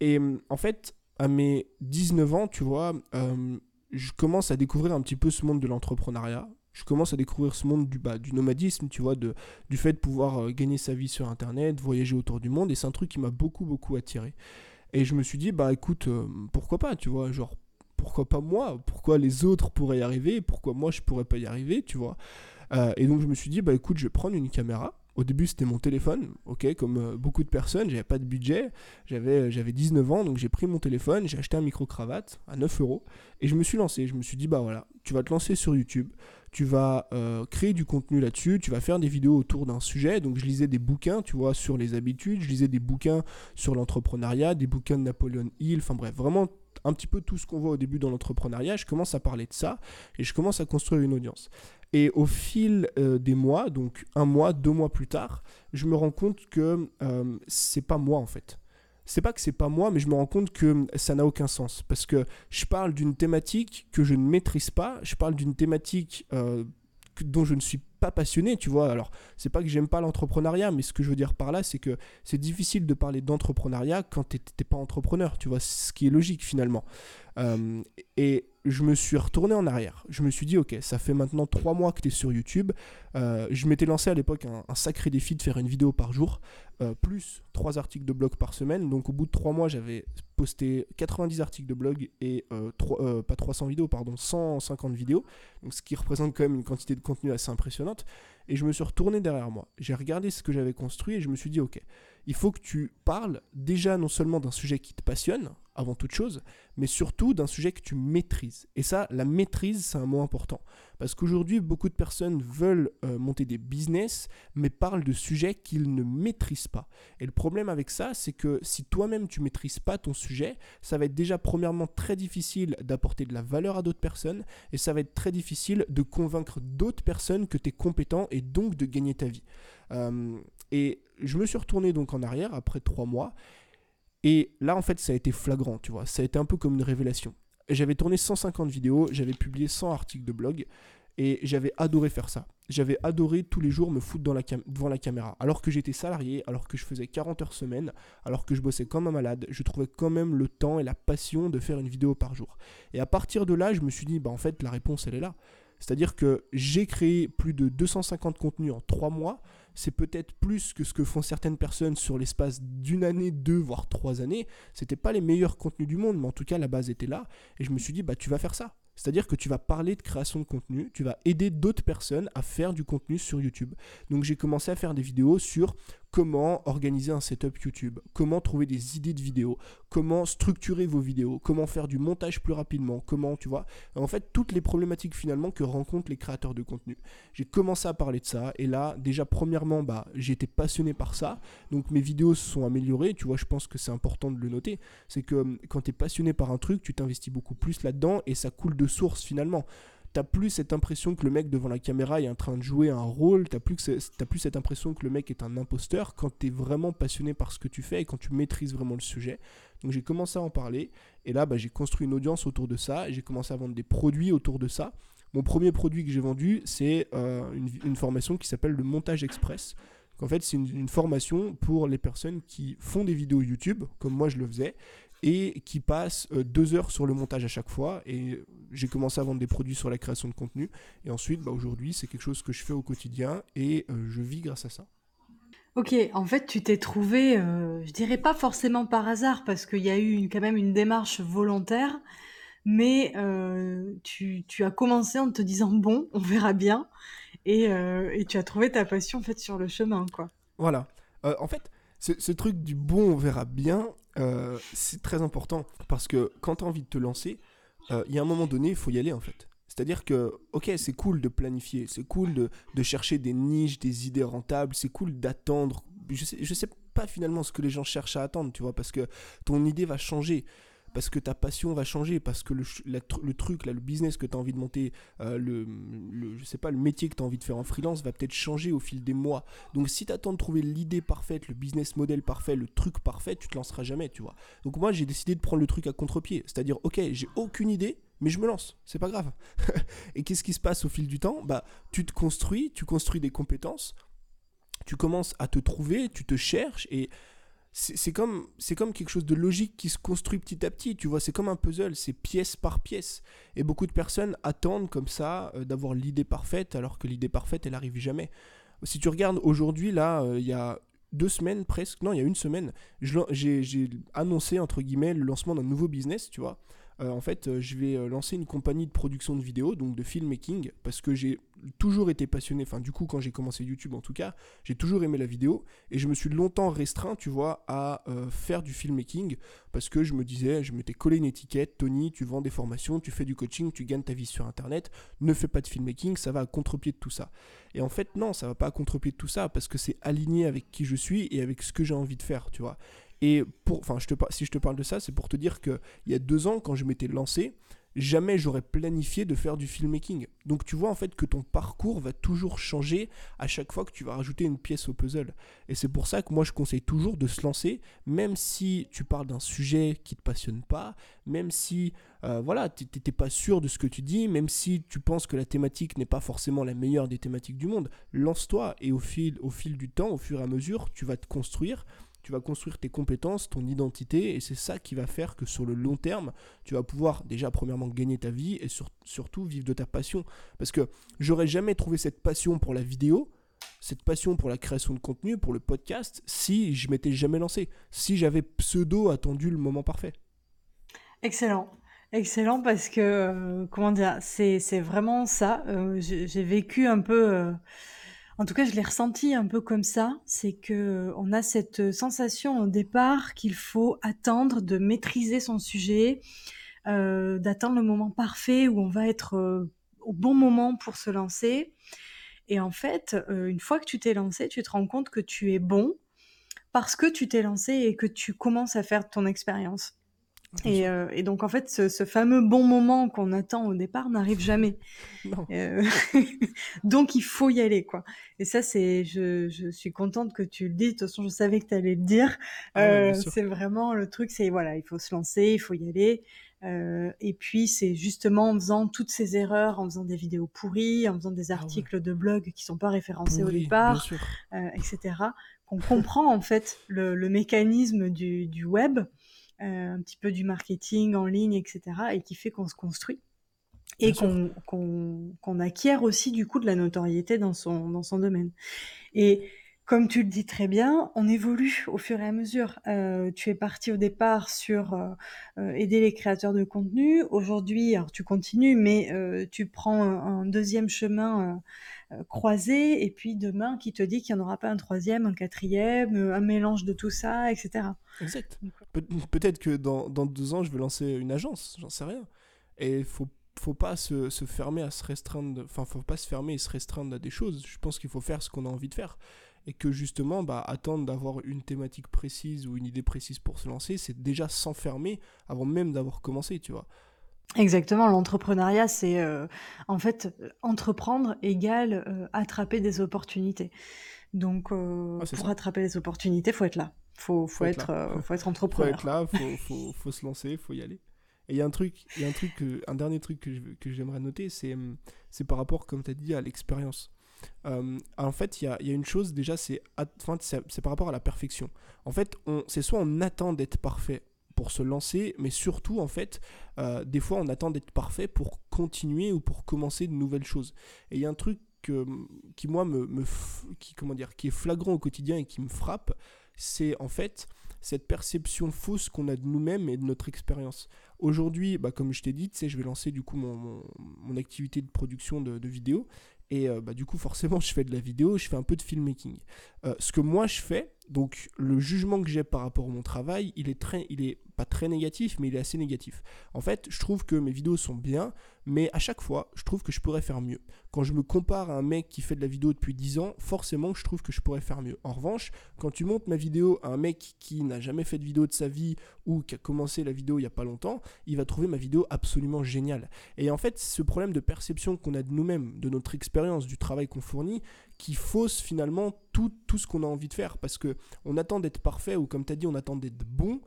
Et en fait, à mes 19 ans, tu vois, euh, je commence à découvrir un petit peu ce monde de l'entrepreneuriat. Je commence à découvrir ce monde du, bah, du nomadisme, tu vois, de, du fait de pouvoir euh, gagner sa vie sur Internet, voyager autour du monde. Et c'est un truc qui m'a beaucoup, beaucoup attiré. Et je me suis dit, bah écoute, euh, pourquoi pas, tu vois, genre, pourquoi pas moi? Pourquoi les autres pourraient y arriver? Pourquoi moi je pourrais pas y arriver, tu vois? Et donc je me suis dit, bah écoute, je vais prendre une caméra au début, c'était mon téléphone, ok, comme euh, beaucoup de personnes, j'avais pas de budget, j'avais, euh, j'avais 19 ans, donc j'ai pris mon téléphone, j'ai acheté un micro-cravate à 9 euros, et je me suis lancé. Je me suis dit, bah voilà, tu vas te lancer sur YouTube, tu vas euh, créer du contenu là-dessus, tu vas faire des vidéos autour d'un sujet. Donc je lisais des bouquins, tu vois, sur les habitudes, je lisais des bouquins sur l'entrepreneuriat, des bouquins de Napoléon Hill, enfin bref, vraiment un petit peu tout ce qu'on voit au début dans l'entrepreneuriat. Je commence à parler de ça et je commence à construire une audience. Et au fil euh, des mois, donc un mois, deux mois plus tard, je me rends compte que euh, c'est pas moi en fait. C'est pas que c'est pas moi, mais je me rends compte que ça n'a aucun sens. Parce que je parle d'une thématique que je ne maîtrise pas, je parle d'une thématique euh, dont je ne suis pas passionné, tu vois. Alors, c'est pas que j'aime pas l'entrepreneuriat, mais ce que je veux dire par là, c'est que c'est difficile de parler d'entrepreneuriat quand t'es pas entrepreneur, tu vois, ce qui est logique finalement. Euh, et je me suis retourné en arrière. Je me suis dit, ok, ça fait maintenant trois mois que tu es sur YouTube. Euh, je m'étais lancé à l'époque un, sacré défi de faire une vidéo par jour, euh, plus trois articles de blog par semaine. Donc au bout de trois mois, j'avais posté 90 articles de blog et pas 300 vidéos, pardon, 150 vidéos. Ce qui représente quand même une quantité de contenu assez impressionnante. Et je me suis retourné derrière moi. J'ai regardé ce que j'avais construit et je me suis dit, ok, il faut que tu parles déjà non seulement d'un sujet qui te passionne, avant toute chose, mais surtout d'un sujet que tu maîtrises. Et ça, la maîtrise, c'est un mot important. Parce qu'aujourd'hui, beaucoup de personnes veulent euh, monter des business, mais parlent de sujets qu'ils ne maîtrisent pas. Et le problème avec ça, c'est que si toi-même tu maîtrises pas ton sujet, ça va être déjà premièrement très difficile d'apporter de la valeur à d'autres personnes, et ça va être très difficile de convaincre d'autres personnes que tu es compétent et donc de gagner ta vie. Euh, et je me suis retourné donc en arrière après trois mois et là, en fait, ça a été flagrant, tu vois. Ça a été un peu comme une révélation. J'avais tourné 150 vidéos, j'avais publié 100 articles de blog, et j'avais adoré faire ça. J'avais adoré tous les jours me foutre devant la caméra. Alors que j'étais salarié, alors que je faisais 40 heures semaine, alors que je bossais comme un malade, je trouvais quand même le temps et la passion de faire une vidéo par jour. Et à partir de là, je me suis dit, bah en fait, la réponse, elle est là. C'est-à-dire que j'ai créé plus de 250 contenus en 3 mois, c'est peut-être plus que ce que font certaines personnes sur l'espace d'une année, deux, voire trois années. C'était pas les meilleurs contenus du monde, mais en tout cas la base était là. Et je me suis dit, bah tu vas faire ça. C'est-à-dire que tu vas parler de création de contenu, tu vas aider d'autres personnes à faire du contenu sur YouTube. Donc j'ai commencé à faire des vidéos sur comment organiser un setup YouTube, comment trouver des idées de vidéos, comment structurer vos vidéos, comment faire du montage plus rapidement, comment, tu vois, en fait, toutes les problématiques finalement que rencontrent les créateurs de contenu. J'ai commencé à parler de ça, et là, déjà, premièrement, bah, été passionné par ça, donc mes vidéos se sont améliorées, tu vois, je pense que c'est important de le noter, c'est que hum, quand tu es passionné par un truc, tu t'investis beaucoup plus là-dedans, et ça coule de source finalement t'as plus cette impression que le mec devant la caméra est en train de jouer un rôle, t'as plus, plus cette impression que le mec est un imposteur quand t'es vraiment passionné par ce que tu fais et quand tu maîtrises vraiment le sujet. Donc j'ai commencé à en parler et là bah, j'ai construit une audience autour de ça j'ai commencé à vendre des produits autour de ça. Mon premier produit que j'ai vendu, c'est euh, une, formation qui s'appelle le montage express. En fait, c'est une, formation pour les personnes qui font des vidéos YouTube, comme moi je le faisais, et qui passe euh, deux heures sur le montage à chaque fois. Et j'ai commencé à vendre des produits sur la création de contenu. Et ensuite, bah, aujourd'hui, c'est quelque chose que je fais au quotidien et euh, je vis grâce à ça. Ok, en fait, tu t'es trouvé, euh, je dirais pas forcément par hasard, parce qu'il y a eu quand même une démarche volontaire, mais tu, tu, as commencé en te disant, bon, on verra bien, et, et, tu as trouvé ta passion en fait sur le chemin, quoi. Voilà. en fait, ce, truc du bon, on verra bien, euh, c'est très important parce que quand tu as envie de te lancer, euh, il y a un moment donné, il faut y aller en fait. C'est-à-dire que, ok, c'est cool de planifier, c'est cool de, de, chercher des niches, des idées rentables, c'est cool d'attendre. Je sais, je sais pas finalement ce que les gens cherchent à attendre, tu vois, parce que ton idée va changer parce que ta passion va changer, parce que le, le truc, là, le business que tu as envie de monter, euh, le, je sais pas, le métier que tu as envie de faire en freelance va peut-être changer au fil des mois. Donc si tu attends de trouver l'idée parfaite, le business model parfait, le truc parfait, tu te lanceras jamais, tu vois. Donc moi, j'ai décidé de prendre le truc à contre-pied. C'est-à-dire, ok, j'ai aucune idée, mais je me lance, c'est pas grave. et qu'est-ce qui se passe au fil du temps? Bah, tu te construis, tu construis des compétences, tu commences à te trouver, tu te cherches et c'est comme, comme quelque chose de logique qui se construit petit à petit, tu vois, c'est comme un puzzle, c'est pièce par pièce. Et beaucoup de personnes attendent comme ça euh, d'avoir l'idée parfaite, alors que l'idée parfaite, elle arrive jamais. Si tu regardes aujourd'hui, là, euh, il y a deux semaines presque, non, il y a une semaine, j'ai annoncé, entre guillemets, le lancement d'un nouveau business, tu vois. Euh, en fait, euh, je vais euh, lancer une compagnie de production de vidéos, donc de filmmaking, parce que j'ai toujours été passionné, enfin du coup quand j'ai commencé YouTube en tout cas, j'ai toujours aimé la vidéo, et je me suis longtemps restreint, tu vois, à faire du filmmaking, parce que je me disais, je m'étais collé une étiquette, Tony, tu vends des formations, tu fais du coaching, tu gagnes ta vie sur Internet, ne fais pas de filmmaking, ça va à contre-pied de tout ça. Et en fait, non, ça va pas à contre-pied de tout ça, parce que c'est aligné avec qui je suis et avec ce que j'ai envie de faire, tu vois. Et pour, enfin, si je te parle de ça, c'est pour te dire qu'il y a deux ans, quand je m'étais lancé, jamais j'aurais planifié de faire du filmmaking. Donc tu vois en fait que ton parcours va toujours changer à chaque fois que tu vas rajouter une pièce au puzzle. Et c'est pour ça que moi je conseille toujours de se lancer, même si tu parles d'un sujet qui te passionne pas, même si euh, voilà, tu pas sûr de ce que tu dis, même si tu penses que la thématique n'est pas forcément la meilleure des thématiques du monde, lance-toi et au fil, au fil du temps, au fur et à mesure, tu vas te construire tu vas construire tes compétences, ton identité, et c'est ça qui va faire que sur le long terme, tu vas pouvoir déjà premièrement gagner ta vie et surtout vivre de ta passion. Parce que j'aurais jamais trouvé cette passion pour la vidéo, cette passion pour la création de contenu, pour le podcast, si je m'étais jamais lancé, si j'avais pseudo attendu le moment parfait. Excellent. Excellent parce que, euh, comment dire, c'est vraiment ça. Euh, j'ai vécu un peu... Euh, en tout cas, je l'ai ressenti un peu comme ça. C'est que on a cette sensation au départ qu'il faut attendre de maîtriser son sujet, euh, d'attendre le moment parfait où on va être euh, au bon moment pour se lancer. Et en fait, euh, une fois que tu t'es lancé, tu te rends compte que tu es bon parce que tu t'es lancé et que tu commences à faire ton expérience. Euh, et, donc en fait, ce, fameux bon moment qu'on attend au départ n'arrive jamais. Euh, donc il faut y aller, quoi. Et ça, c'est, je, je, suis contente que tu le dises. De toute façon, je savais que tu allais le dire. Ah euh, c'est vraiment le truc, c'est voilà, il faut se lancer, il faut y aller. et puis c'est justement en faisant toutes ces erreurs, en faisant des vidéos pourries, en faisant des ah articles de blog qui sont pas référencés au départ, etc., qu'on comprend en fait le, le mécanisme du, du web. Euh, un petit peu du marketing en ligne, etc., et qui fait qu'on se construit et qu'on acquiert aussi du coup de la notoriété dans son, dans son domaine. Et comme tu le dis très bien, on évolue au fur et à mesure. Heu, tu es parti au départ sur, heu, aider les créateurs de contenu. Aujourd'hui, alors tu continues, mais tu prends un un 2 chemin, croisé et puis demain, qui te dit qu'il y en aura pas un troisième, un quatrième, e un mélange de tout ça et cetera? Exact. Donc Peut peut-être que dans dans 2 ans, je vais lancer une agence, j'en sais rien et faut faut pas se se fermer à se restreindre enfin, faut pas se fermer et se restreindre à des choses. Je pense qu'il faut faire ce qu'on a envie de faire et que justement, bah, attendre d'avoir une thématique précise ou une idée précise pour se lancer, c'est déjà s'enfermer avant même d'avoir commencé, tu vois. Exactement, l'entrepreneuriat, c'est, heu, en fait, entreprendre égale, heu, attraper des opportunités. Donc Ouais, c'est pour ça. attraper les opportunités, faut être là. Faut faut Faut être être, faut être faut être entrepreneur. là, faut, faut, faut se lancer, faut y aller. Et il y a un truc, y a un truc, un dernier truc que j'aimerais noter, c'est hum, c'est par rapport, comme tu as dit, à l'expérience. Euh, en fait, il y a, y a une chose déjà, c'est par rapport à la perfection. En fait, c'est soit on attend d'être parfait pour se lancer, mais surtout, en fait, euh, des fois, on attend d'être parfait pour continuer ou pour commencer de nouvelles choses. Et il y a un truc que- qui, moi, me, qui, comment dire, qui est flagrant au quotidien et qui me frappe, c'est en fait cette perception fausse qu'on a de nous-mêmes et de notre expérience. Aujourd'hui, bah, comme je t'ai dit, je vais lancer du coup mon, activité de production de, de vidéos. Et euh, bah, du coup, forcément, je fais de la vidéo, je fais un peu de filmmaking. Euh, ce que moi je fais, donc le jugement que j'ai par rapport à mon travail, il est, très, il est pas très négatif, mais il est assez négatif. En fait, je trouve que mes vidéos sont bien, mais à chaque fois, je trouve que je pourrais faire mieux. Quand je me compare à un mec qui fait de la vidéo depuis 10 ans, forcément, je trouve que je pourrais faire mieux. En revanche, quand tu montes ma vidéo à un mec qui n'a jamais fait de vidéo de sa vie ou qui a commencé la vidéo il y a pas longtemps, il va trouver ma vidéo absolument géniale. Et en fait, ce problème de perception qu'on a de nous-mêmes, de notre expérience, du travail qu'on fournit, qui fausse finalement tout, tout ce qu'on a envie de faire. Parce que on attend d'être parfait, ou comme tu as dit, on attend d'être bon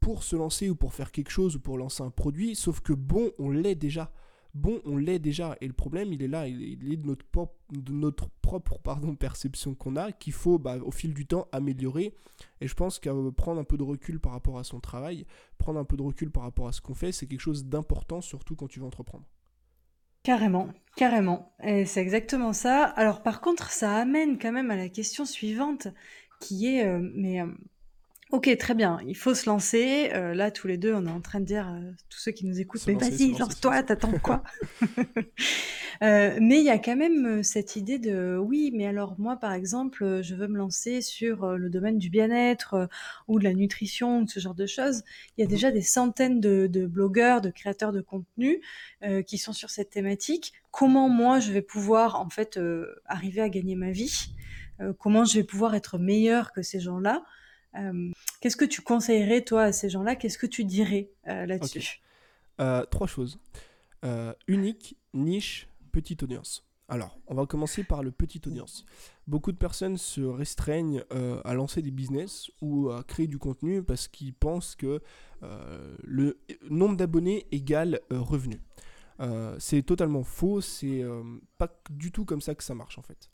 pour se lancer ou pour faire quelque chose ou pour lancer un produit, sauf que bon, on l'est déjà. Bon, on l'est déjà. Et le problème, il est là, il est- de notre propre pardon, perception qu'on a, qu'il faut, bah, au fil du temps, améliorer. Et je pense qu'à euh, prendre un peu de recul par rapport à son travail, prendre un peu de recul par rapport à ce qu'on fait, c'est quelque chose d'important, surtout quand tu veux entreprendre. Carrément, carrément et c'est exactement ça. Alors par contre, ça amène quand même à la question suivante qui est, heu, mais, hem, OK, très bien, il faut se lancer, heu, là tous les 2, on est en train de dire, heu, tous ceux qui nous écoutent: Se «Mais vas-y, lance-toi, tu quoi?» Heu, mais il y a quand même, heu, cette idée de: «Oui, mais alors moi, par exemple, heu, je veux me lancer sur, heu, le domaine du bien-être, ou de la nutrition ou ce genre de choses». Il y a Mhm. déjà des centaines de de blogueurs, de créateurs de contenu, qui sont sur cette thématique. Comment moi je vais pouvoir en fait, arriver à gagner ma vie? Comment je vais pouvoir être meilleure que ces gens-là? Qu'est-ce que tu conseillerais toi à ces gens-là? Qu'est-ce que tu dirais, Ok. là-dessus? Euh, trois choses. Euh, unique, niche, petite audience. Alors, on va commencer par le petite audience. Beaucoup de personnes se restreignent euh, à lancer des business ou à créer du contenu parce qu'ils pensent que euh, le nombre d'abonnés égale euh, revenu. Euh, c'est totalement faux, c'est euh, pas du tout comme ça que ça marche en fait.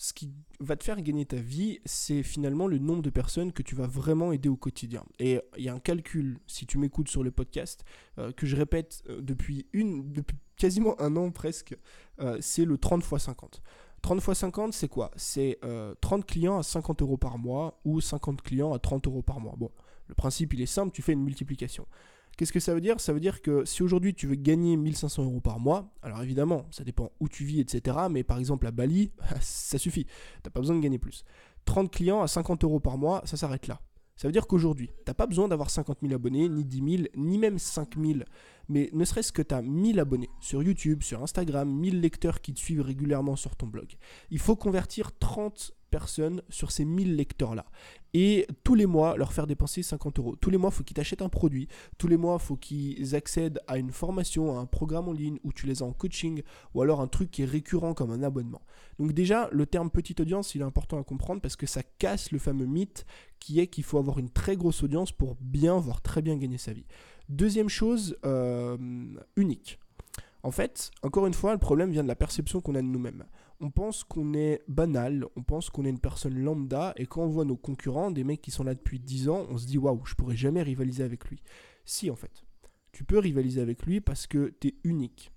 Ce qui va te faire gagner ta vie, c'est finalement le nombre de personnes que tu vas vraiment aider au quotidien. Et il y a un calcul, si tu m'écoutes sur le podcast, euh, que je répète euh, depuis, une, depuis quasiment un an presque, euh, c'est le 30 x 50. 30 x 50, c'est quoi? C'est euh, 30 clients à 50 euros par mois ou 50 clients à 30 euros par mois. Bon, le principe, il est simple, tu fais une multiplication. Qu'est-ce que ça veut dire? Ça veut dire que si aujourd'hui tu veux gagner 1500 euros par mois, alors évidemment, ça dépend où tu vis, etc. Mais par exemple à Bali, ça suffit. T'as pas besoin de gagner plus. 30 clients à 50 euros par mois, ça s'arrête là. Ça veut dire qu'aujourd'hui, t'as pas besoin d'avoir 50 000 abonnés, ni 10 000, ni même 5 000. Mais ne serait-ce que tu as 1000 abonnés sur YouTube, sur Instagram, 1000 lecteurs qui te suivent régulièrement sur ton blog. Il faut convertir 30 personnes sur ces 1000 lecteurs-là. Et tous les mois, leur faire dépenser 50 euros. Tous les mois, il faut qu'ils t'achètent un produit. Tous les mois, il faut qu'ils accèdent à une formation, à un programme en ligne où tu les as en coaching ou alors un truc qui est récurrent comme un abonnement. Donc déjà, le terme petite audience, il est important à comprendre parce que ça casse le fameux mythe qui est qu'il faut avoir une très grosse audience pour bien, voire très bien gagner sa vie. Deuxième chose, euh, unique. En fait, encore une fois, le problème vient de la perception qu'on a de nous-mêmes. On pense qu'on est banal, on pense qu'on est une personne lambda, et quand on voit nos concurrents, des mecs qui sont là depuis 10 ans, on se dit waouh, je pourrais jamais rivaliser avec lui. Si, en fait. Tu peux rivaliser avec lui parce que tu es unique.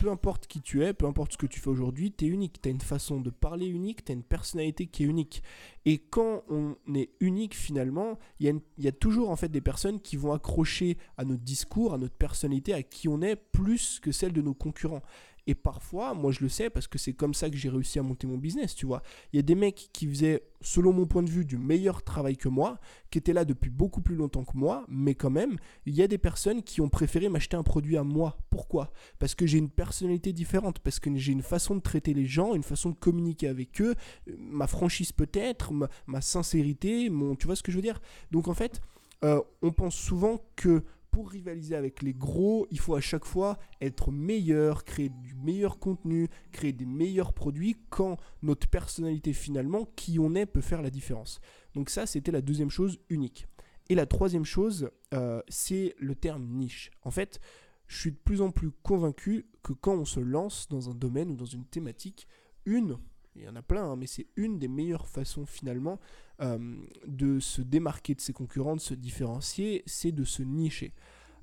Peu importe qui tu es, peu importe ce que tu fais aujourd'hui, tu es unique. Tu as une façon de parler unique, tu as une personnalité qui est unique. Et quand on est unique finalement, il y, y, a toujours en fait des personnes qui vont accrocher à notre discours, à notre personnalité, à qui on est, plus que celle de nos concurrents. Et parfois, moi je le sais parce que c'est comme ça que j'ai réussi à monter mon business, tu vois. Il y a des mecs qui faisaient, selon mon point de vue, du meilleur travail que moi, qui étaient là depuis beaucoup plus longtemps que moi, mais quand même, il y a des personnes qui ont préféré m'acheter un produit à moi. Pourquoi? Parce que j'ai une personnalité différente, parce que j'ai une façon de traiter les gens, une façon de communiquer avec eux, ma franchise peut-être, ma, sincérité, tu vois ce que je veux dire? Donc en fait, euh, on pense souvent que pour rivaliser avec les gros, il faut à chaque fois être meilleur, créer du meilleur contenu, créer des meilleurs produits quand notre personnalité finalement, qui on est, peut faire la différence. Donc ça, c'était la deuxième chose unique. Et la troisième chose, euh, c'est le terme niche. En fait, je suis de plus en plus convaincu que quand on se lance dans un domaine ou dans une thématique, une, il y en a plein, hein, mais c'est une des meilleures façons finalement euh, de se démarquer de ses concurrents, de se différencier, c'est de se nicher.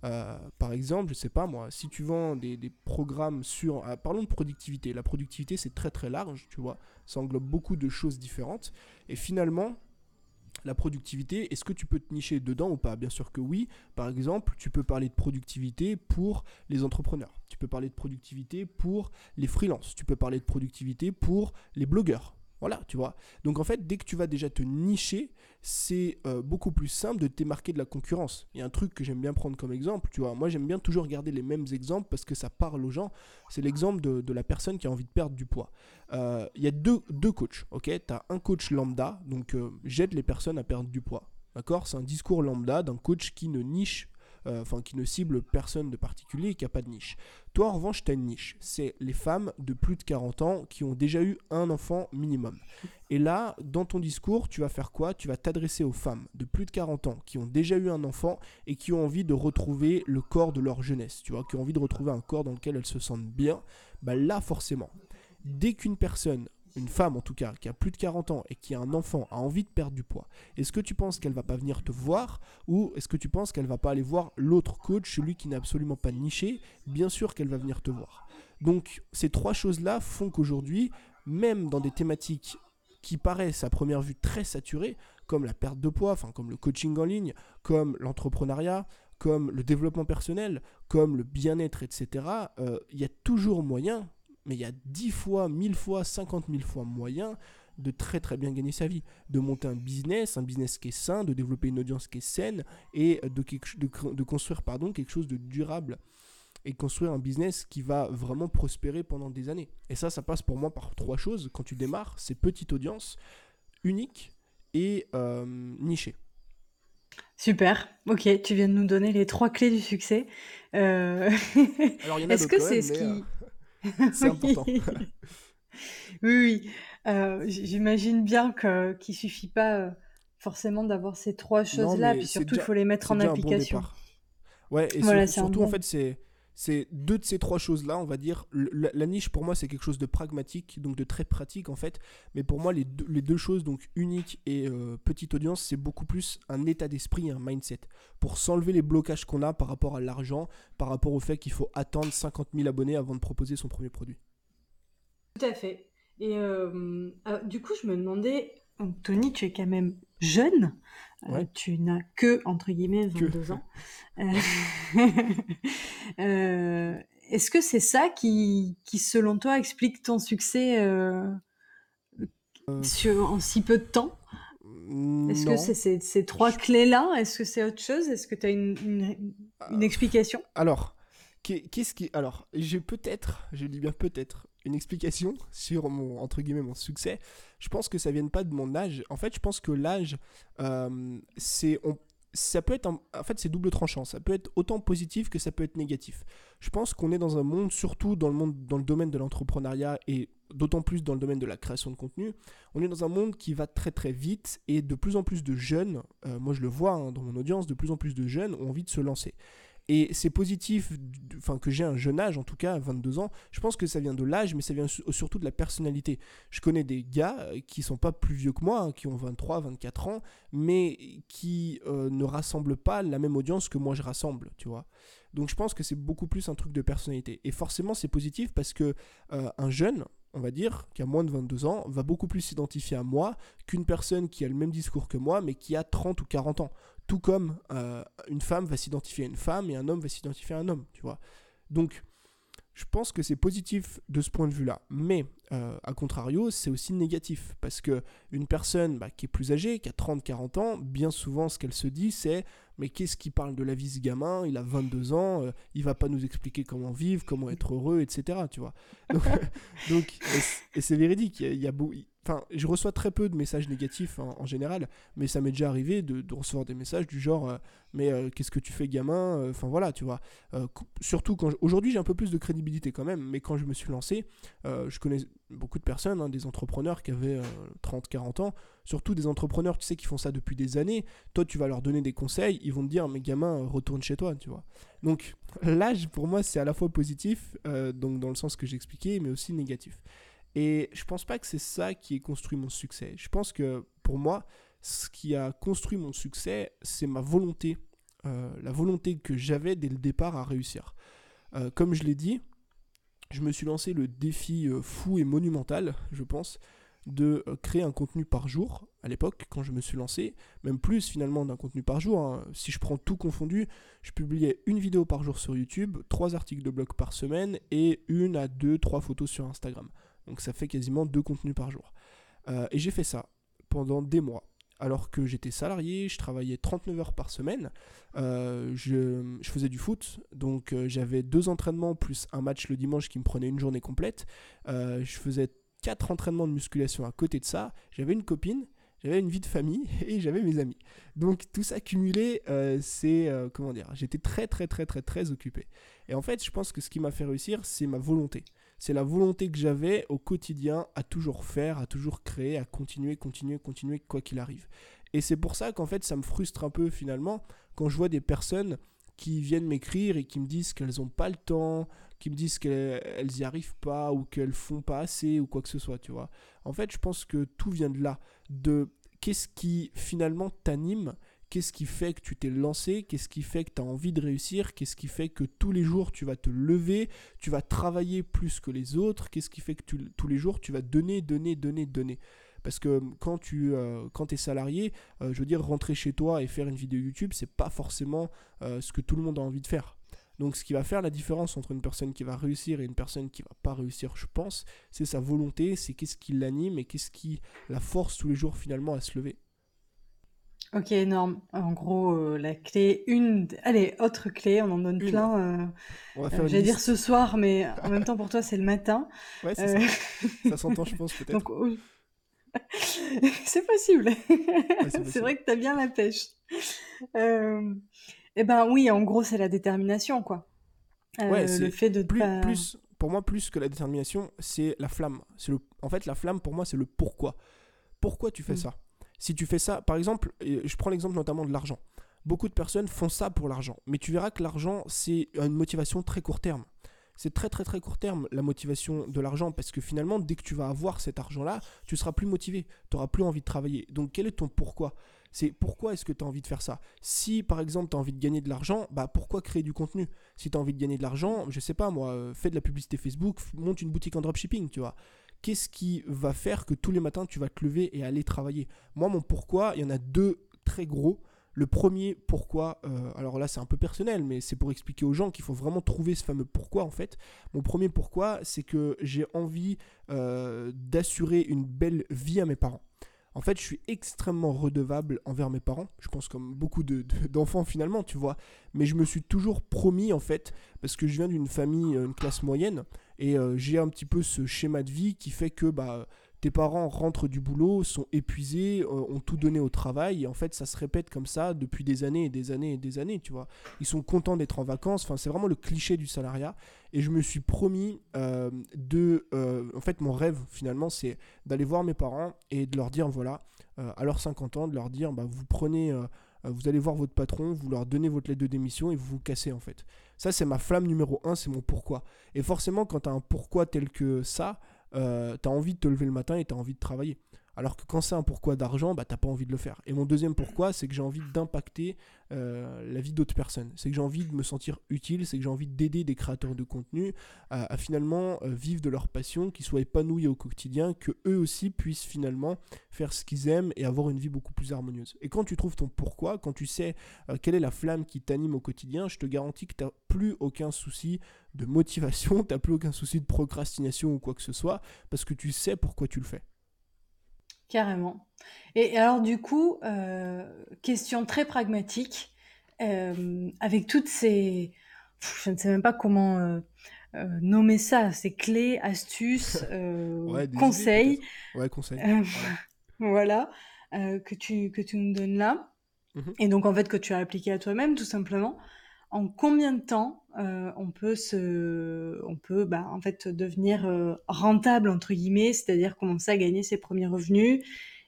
Euh, par exemple, je sais pas moi, si tu vends des, programmes sur. Euh, parlons de productivité. La productivité, c'est très très large, tu vois. Ça englobe beaucoup de choses différentes. Et finalement, la productivité, est-ce que tu peux te nicher dedans ou pas? Bien sûr que oui. Par exemple, tu peux parler de productivité pour les entrepreneurs. Tu peux parler de productivité pour les freelances. Tu peux parler de productivité pour les blogueurs. Voilà, tu vois. Donc en fait, dès que tu vas déjà te nicher, c'est euh, beaucoup plus simple de te démarquer de la concurrence. Il y a un truc que j'aime bien prendre comme exemple, tu vois. Moi, j'aime bien toujours regarder les mêmes exemples parce que ça parle aux gens. C'est l'exemple de, la personne qui a envie de perdre du poids. Euh, il y a deux, deux coachs, ok? Tu as un coach lambda, donc euh, j'aide les personnes à perdre du poids. D'accord? C'est un discours lambda d'un coach qui ne niche enfin qui ne cible personne de particulier et qui n'a pas de niche. Toi, en revanche, tu as une niche. C'est les femmes de plus de 40 ans qui ont déjà eu un enfant minimum. Et là, dans ton discours, tu vas faire quoi? Tu vas t'adresser aux femmes de plus de 40 ans qui ont déjà eu un enfant et qui ont envie de retrouver le corps de leur jeunesse, tu vois, qui ont envie de retrouver un corps dans lequel elles se sentent bien. Bah là, forcément, dès qu'une personne une femme en tout cas, qui a plus de 40 ans et qui a un enfant, a envie de perdre du poids, est-ce que tu penses qu'elle va pas venir te voir ou est-ce que tu penses qu'elle va pas aller voir l'autre coach, celui qui n'est absolument pas niché? Bien sûr qu'elle va venir te voir. Donc ces trois choses-là font qu'aujourd'hui, même dans des thématiques qui paraissent à première vue très saturées, comme la perte de poids, enfin comme le coaching en ligne, comme l'entrepreneuriat, comme le développement personnel, comme le bien-être, etc., euh, il y a toujours moyen mais il y a 10 fois, 1000 fois, 50 000 fois moyen de très très bien gagner sa vie, de monter un business, un business qui est sain, de développer une audience qui est saine et de, de, de construire pardon, quelque chose de durable et construire un business qui va vraiment prospérer pendant des années. Et ça, ça passe pour moi par trois choses. Quand tu démarres, c'est petite audience, unique et euh, nichée. Super, ok, tu viens de nous donner les trois clés du succès. Euh... Est-ce que c'est ce qui... C'est important. oui, oui. Euh, j'imagine bien que qu'il suffit pas euh, forcément d'avoir ces trois choses-là, puis surtout il faut les mettre en application. ouais, et surtout en fait c'est c'est deux de ces trois choses-là, on va dire. La, niche, pour moi, c'est quelque chose de pragmatique, donc de très pratique, en fait. Mais pour moi, les deux, les deux choses, donc unique et euh, petite audience, c'est beaucoup plus un état d'esprit, un mindset. Pour s'enlever les blocages qu'on a par rapport à l'argent, par rapport au fait qu'il faut attendre 50 000 abonnés avant de proposer son premier produit. Tout à fait. Et euh, ah, du coup, je me demandais, Tony, tu es quand même jeune. Euh, tu n'as que, entre guillemets, 22 ans. Euh, euh, est-ce que c'est ça qui, qui, selon toi, explique ton succès sur, en si peu de temps? Est-ce que c'est ces trois clés-là? Est-ce que c'est autre chose? Est-ce que tu as une, une, une explication? Alors, qu'est-ce qui. Alors, j'ai peut-être, je dis bien peut-être, une explication sur mon, entre guillemets, mon succès. Je pense que ça vient pas de mon âge. En fait, je pense que l'âge, euh, c'est. Ça peut être, en fait, c'est double tranchant. Ça peut être autant positif que ça peut être négatif. Je pense qu'on est dans un monde, surtout dans le monde, dans le domaine de l'entrepreneuriat et d'autant plus dans le domaine de la création de contenu, on est dans un monde qui va très très vite et de plus en plus de jeunes, euh, moi je le vois hein, dans mon audience, de plus en plus de jeunes ont envie de se lancer. Et c'est positif, enfin que j'ai un jeune âge, en tout cas, 22 ans. Je pense que ça vient de l'âge, mais ça vient surtout de la personnalité. Je connais des gars euh, qui sont pas plus vieux que moi, hein, qui ont 23, 24 ans, mais qui euh, ne rassemblent pas la même audience que moi je rassemble, tu vois. Donc je pense que c'est beaucoup plus un truc de personnalité. Et forcément, c'est positif parce que euh, un jeune, on va dire, qui a moins de 22 ans, va beaucoup plus s'identifier à moi qu'une personne qui a le même discours que moi, mais qui a 30 ou 40 ans. Tout comme euh, une femme va s'identifier à une femme et un homme va s'identifier à un homme, tu vois. Donc, je pense que c'est positif de ce point de vue-là. Mais, euh, à contrario, c'est aussi négatif. Parce que une personne bah, qui est plus âgée, qui a 30-40 ans, bien souvent, ce qu'elle se dit, c'est Mais qu'est-ce qui parle de la vie, ce gamin? Il a 22 ans, euh, il va pas nous expliquer comment vivre, comment être heureux, etc. Tu vois Donc, et c'est véridique. Il y a, il Enfin, je reçois très peu de messages négatifs en, général, mais ça m'est déjà arrivé de, recevoir des messages du genre euh, Mais euh, qu'est-ce que tu fais, gamin? Euh, Enfin voilà, tu vois. surtout quand. Aujourd'hui, j'ai un peu plus de crédibilité quand même, mais quand je me suis lancé, je connais beaucoup de personnes, hein, des entrepreneurs qui avaient 30, 40 ans, surtout des entrepreneurs, tu sais, qui font ça depuis des années. Toi, tu vas leur donner des conseils, ils vont te dire Mais gamin, retourne chez toi, tu vois. Donc, l'âge, pour moi, c'est à la fois positif, donc dans le sens que j'expliquais, mais aussi négatif. Et je pense pas que c'est ça qui ait construit mon succès. Je pense que pour moi, ce qui a construit mon succès, c'est ma volonté, euh, la volonté que j'avais dès le départ à réussir. Euh, comme je l'ai dit, je me suis lancé le défi euh, fou et monumental, je pense, de créer un contenu par jour à l'époque quand je me suis lancé, même plus finalement d'un contenu par jour. Hein. Si je prends tout confondu, je publiais une vidéo par jour sur YouTube, trois articles de blog par semaine et une à deux, trois photos sur Instagram. Donc ça fait quasiment deux contenus par jour. Euh, et j'ai fait ça pendant des mois. Alors que j'étais salarié, je travaillais 39 heures par semaine, euh, je, faisais du foot, donc euh, j'avais deux entraînements plus un match le dimanche qui me prenait une journée complète. je faisais quatre entraînements de musculation à côté de ça. J'avais une copine, j'avais une vie de famille et j'avais mes amis. Donc tout ça cumulé, c'est comment dire, j'étais très très très très très occupé. Et en fait, je pense que ce qui m'a fait réussir, c'est ma volonté c'est la volonté que j'avais au quotidien à toujours faire, à toujours créer, à continuer, continuer, continuer, quoi qu'il arrive. Et c'est pour ça qu'en fait, ça me frustre un peu finalement quand je vois des personnes qui viennent m'écrire et qui me disent qu'elles n'ont pas le temps, qui me disent qu'elles n'y arrivent pas ou qu'elles font pas assez ou quoi que ce soit, tu vois. En fait, je pense que tout vient de là, de qu'est-ce qui finalement t'anime Qu'est-ce qui fait que tu t'es lancé Qu'est-ce qui fait que tu as envie de réussir Qu'est-ce qui fait que tous les jours tu vas te lever Tu vas travailler plus que les autres Qu'est-ce qui fait que tous les jours tu vas donner, donner, donner, donner parce que quand tu euh, quand es salarié, euh, je veux dire, rentrer chez toi et faire une vidéo YouTube, c'est pas forcément euh, ce que tout le monde a envie de faire. Donc ce qui va faire la différence entre une personne qui va réussir et une personne qui va pas réussir, je pense, c'est sa volonté, c'est qu'est-ce qui l'anime et qu'est-ce qui la force tous les jours finalement à se lever. OK, énorme. En gros, euh, la clé, une, allez, autre clé, on en donne plein. Euh, on va faire euh, j'allais dire ce soir, mais en même temps pour toi c'est le matin. Ouais, c'est ça. ça s'entend, je pense peut-être. Donc, c'est possible. c'est vrai que tu as bien la pêche. eh ben oui, en gros c'est la détermination, quoi. ouais, le fait de plus, plus, pour moi plus que la détermination, c'est la flamme. C'est le, en fait la flamme pour moi c'est le pourquoi. Pourquoi tu fais mmh. ça? Si tu fais ça, par exemple, je prends l'exemple notamment de l'argent. Beaucoup de personnes font ça pour l'argent. Mais tu verras que l'argent, c'est une motivation très court terme. C'est très très très court terme la motivation de l'argent parce que finalement, dès que tu vas avoir cet argent-là, tu seras plus motivé, tu n'auras plus envie de travailler. Donc quel est ton pourquoi? C'est pourquoi est-ce que tu as envie de faire ça? Si par exemple tu as envie de gagner de l'argent, bah pourquoi créer du contenu? Si tu as envie de gagner de l'argent, je sais pas moi, euh, fais de la publicité Facebook, monte une boutique en dropshipping, tu vois qu'est-ce qui va faire que tous les matins tu vas te lever et aller travailler? Moi, mon pourquoi, il y en a deux très gros. Le premier pourquoi, euh, alors là c'est un peu personnel, mais c'est pour expliquer aux gens qu'il faut vraiment trouver ce fameux pourquoi en fait. Mon premier pourquoi, c'est que j'ai envie euh, d'assurer une belle vie à mes parents. En fait, je suis extrêmement redevable envers mes parents. Je pense comme beaucoup d'enfants finalement, tu vois. Mais je me suis toujours promis en fait, parce que je viens d'une famille, euh, une classe moyenne, et euh, j'ai un petit peu ce schéma de vie qui fait que bah, tes parents rentrent du boulot, sont épuisés, euh, ont tout donné au travail, et en fait ça se répète comme ça depuis des années et des années et des années, tu vois. Ils sont contents d'être en vacances, enfin c'est vraiment le cliché du salariat, et je me suis promis euh, de... en fait mon rêve finalement c'est d'aller voir mes parents et de leur dire voilà, à leurs 50 ans, de leur dire bah, vous prenez vous allez voir votre patron, vous leur donnez votre lettre de démission et vous vous cassez en fait. Ça, c'est ma flamme numéro un, c'est mon pourquoi. Et forcément, quand tu as un pourquoi tel que ça, tu as envie de te lever le matin et tu as envie de travailler. Alors que quand c'est un pourquoi d'argent, bah, t'as pas envie de le faire. Et mon deuxième pourquoi, c'est que j'ai envie d'impacter euh, la vie d'autres personnes. C'est que j'ai envie de me sentir utile, c'est que j'ai envie d'aider des créateurs de contenu à, finalement euh, vivre de leur passion, qu'ils soient épanouis au quotidien, que eux aussi puissent finalement faire ce qu'ils aiment et avoir une vie beaucoup plus harmonieuse. Et quand tu trouves ton pourquoi, quand tu sais euh, quelle est la flamme qui t'anime au quotidien, je te garantis que tu n'as plus aucun souci de motivation, tu n'as plus aucun souci de procrastination ou quoi que ce soit, parce que tu sais pourquoi tu le fais. Carrément. Et alors du coup, euh, question très pragmatique, euh, avec toutes ces, je ne sais même pas comment euh, nommer ça, ces clés, astuces, conseils, ouais, conseils. voilà, que tu que tu nous donnes là, mmh et donc en fait que tu as appliqué à toi-même tout simplement en combien de temps euh, on peut se, on peut bah, en fait devenir euh, rentable entre guillemets, c'est-à-dire commencer à gagner ses premiers revenus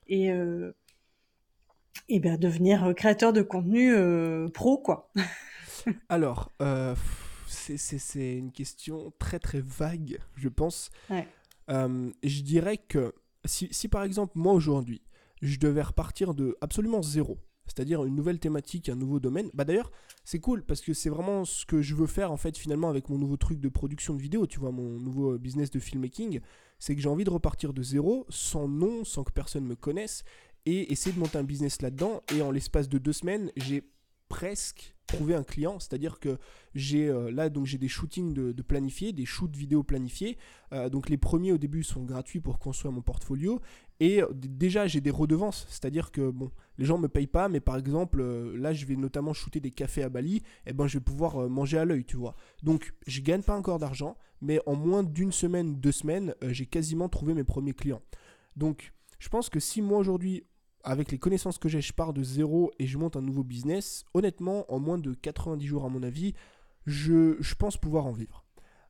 et euh, et ben devenir créateur de contenu pro quoi. Alors c'est une question très très vague, je pense. je dirais que si, si par exemple moi aujourd'hui je devais repartir de absolument zéro, c'est-à-dire une nouvelle thématique, un nouveau domaine. Bah d'ailleurs, c'est cool parce que c'est vraiment ce que je veux faire en fait finalement avec mon nouveau truc de production de vidéo, tu vois, mon nouveau business de filmmaking, c'est que j'ai envie de repartir de zéro, sans nom, sans que personne me connaisse, et essayer de monter un business là-dedans. Et en l'espace de deux semaines, j'ai presque trouvé un client, c'est-à-dire que j'ai euh, là donc j'ai des shootings de, de, planifiés, des shoots vidéo planifiés. Euh, donc les premiers au début sont gratuits pour construire mon portfolio et euh, déjà j'ai des redevances, c'est-à-dire que bon les gens me payent pas, mais par exemple là je vais notamment shooter des cafés à Bali, et eh ben je vais pouvoir manger à l'œil, tu vois. Donc je gagne pas encore d'argent, mais en moins d'une semaine, deux semaines, j'ai quasiment trouvé mes premiers clients. Donc je pense que si moi aujourd'hui avec les connaissances que j'ai, je pars de zéro et je monte un nouveau business, honnêtement, en moins de 90 jours à mon avis, je, pense pouvoir en vivre.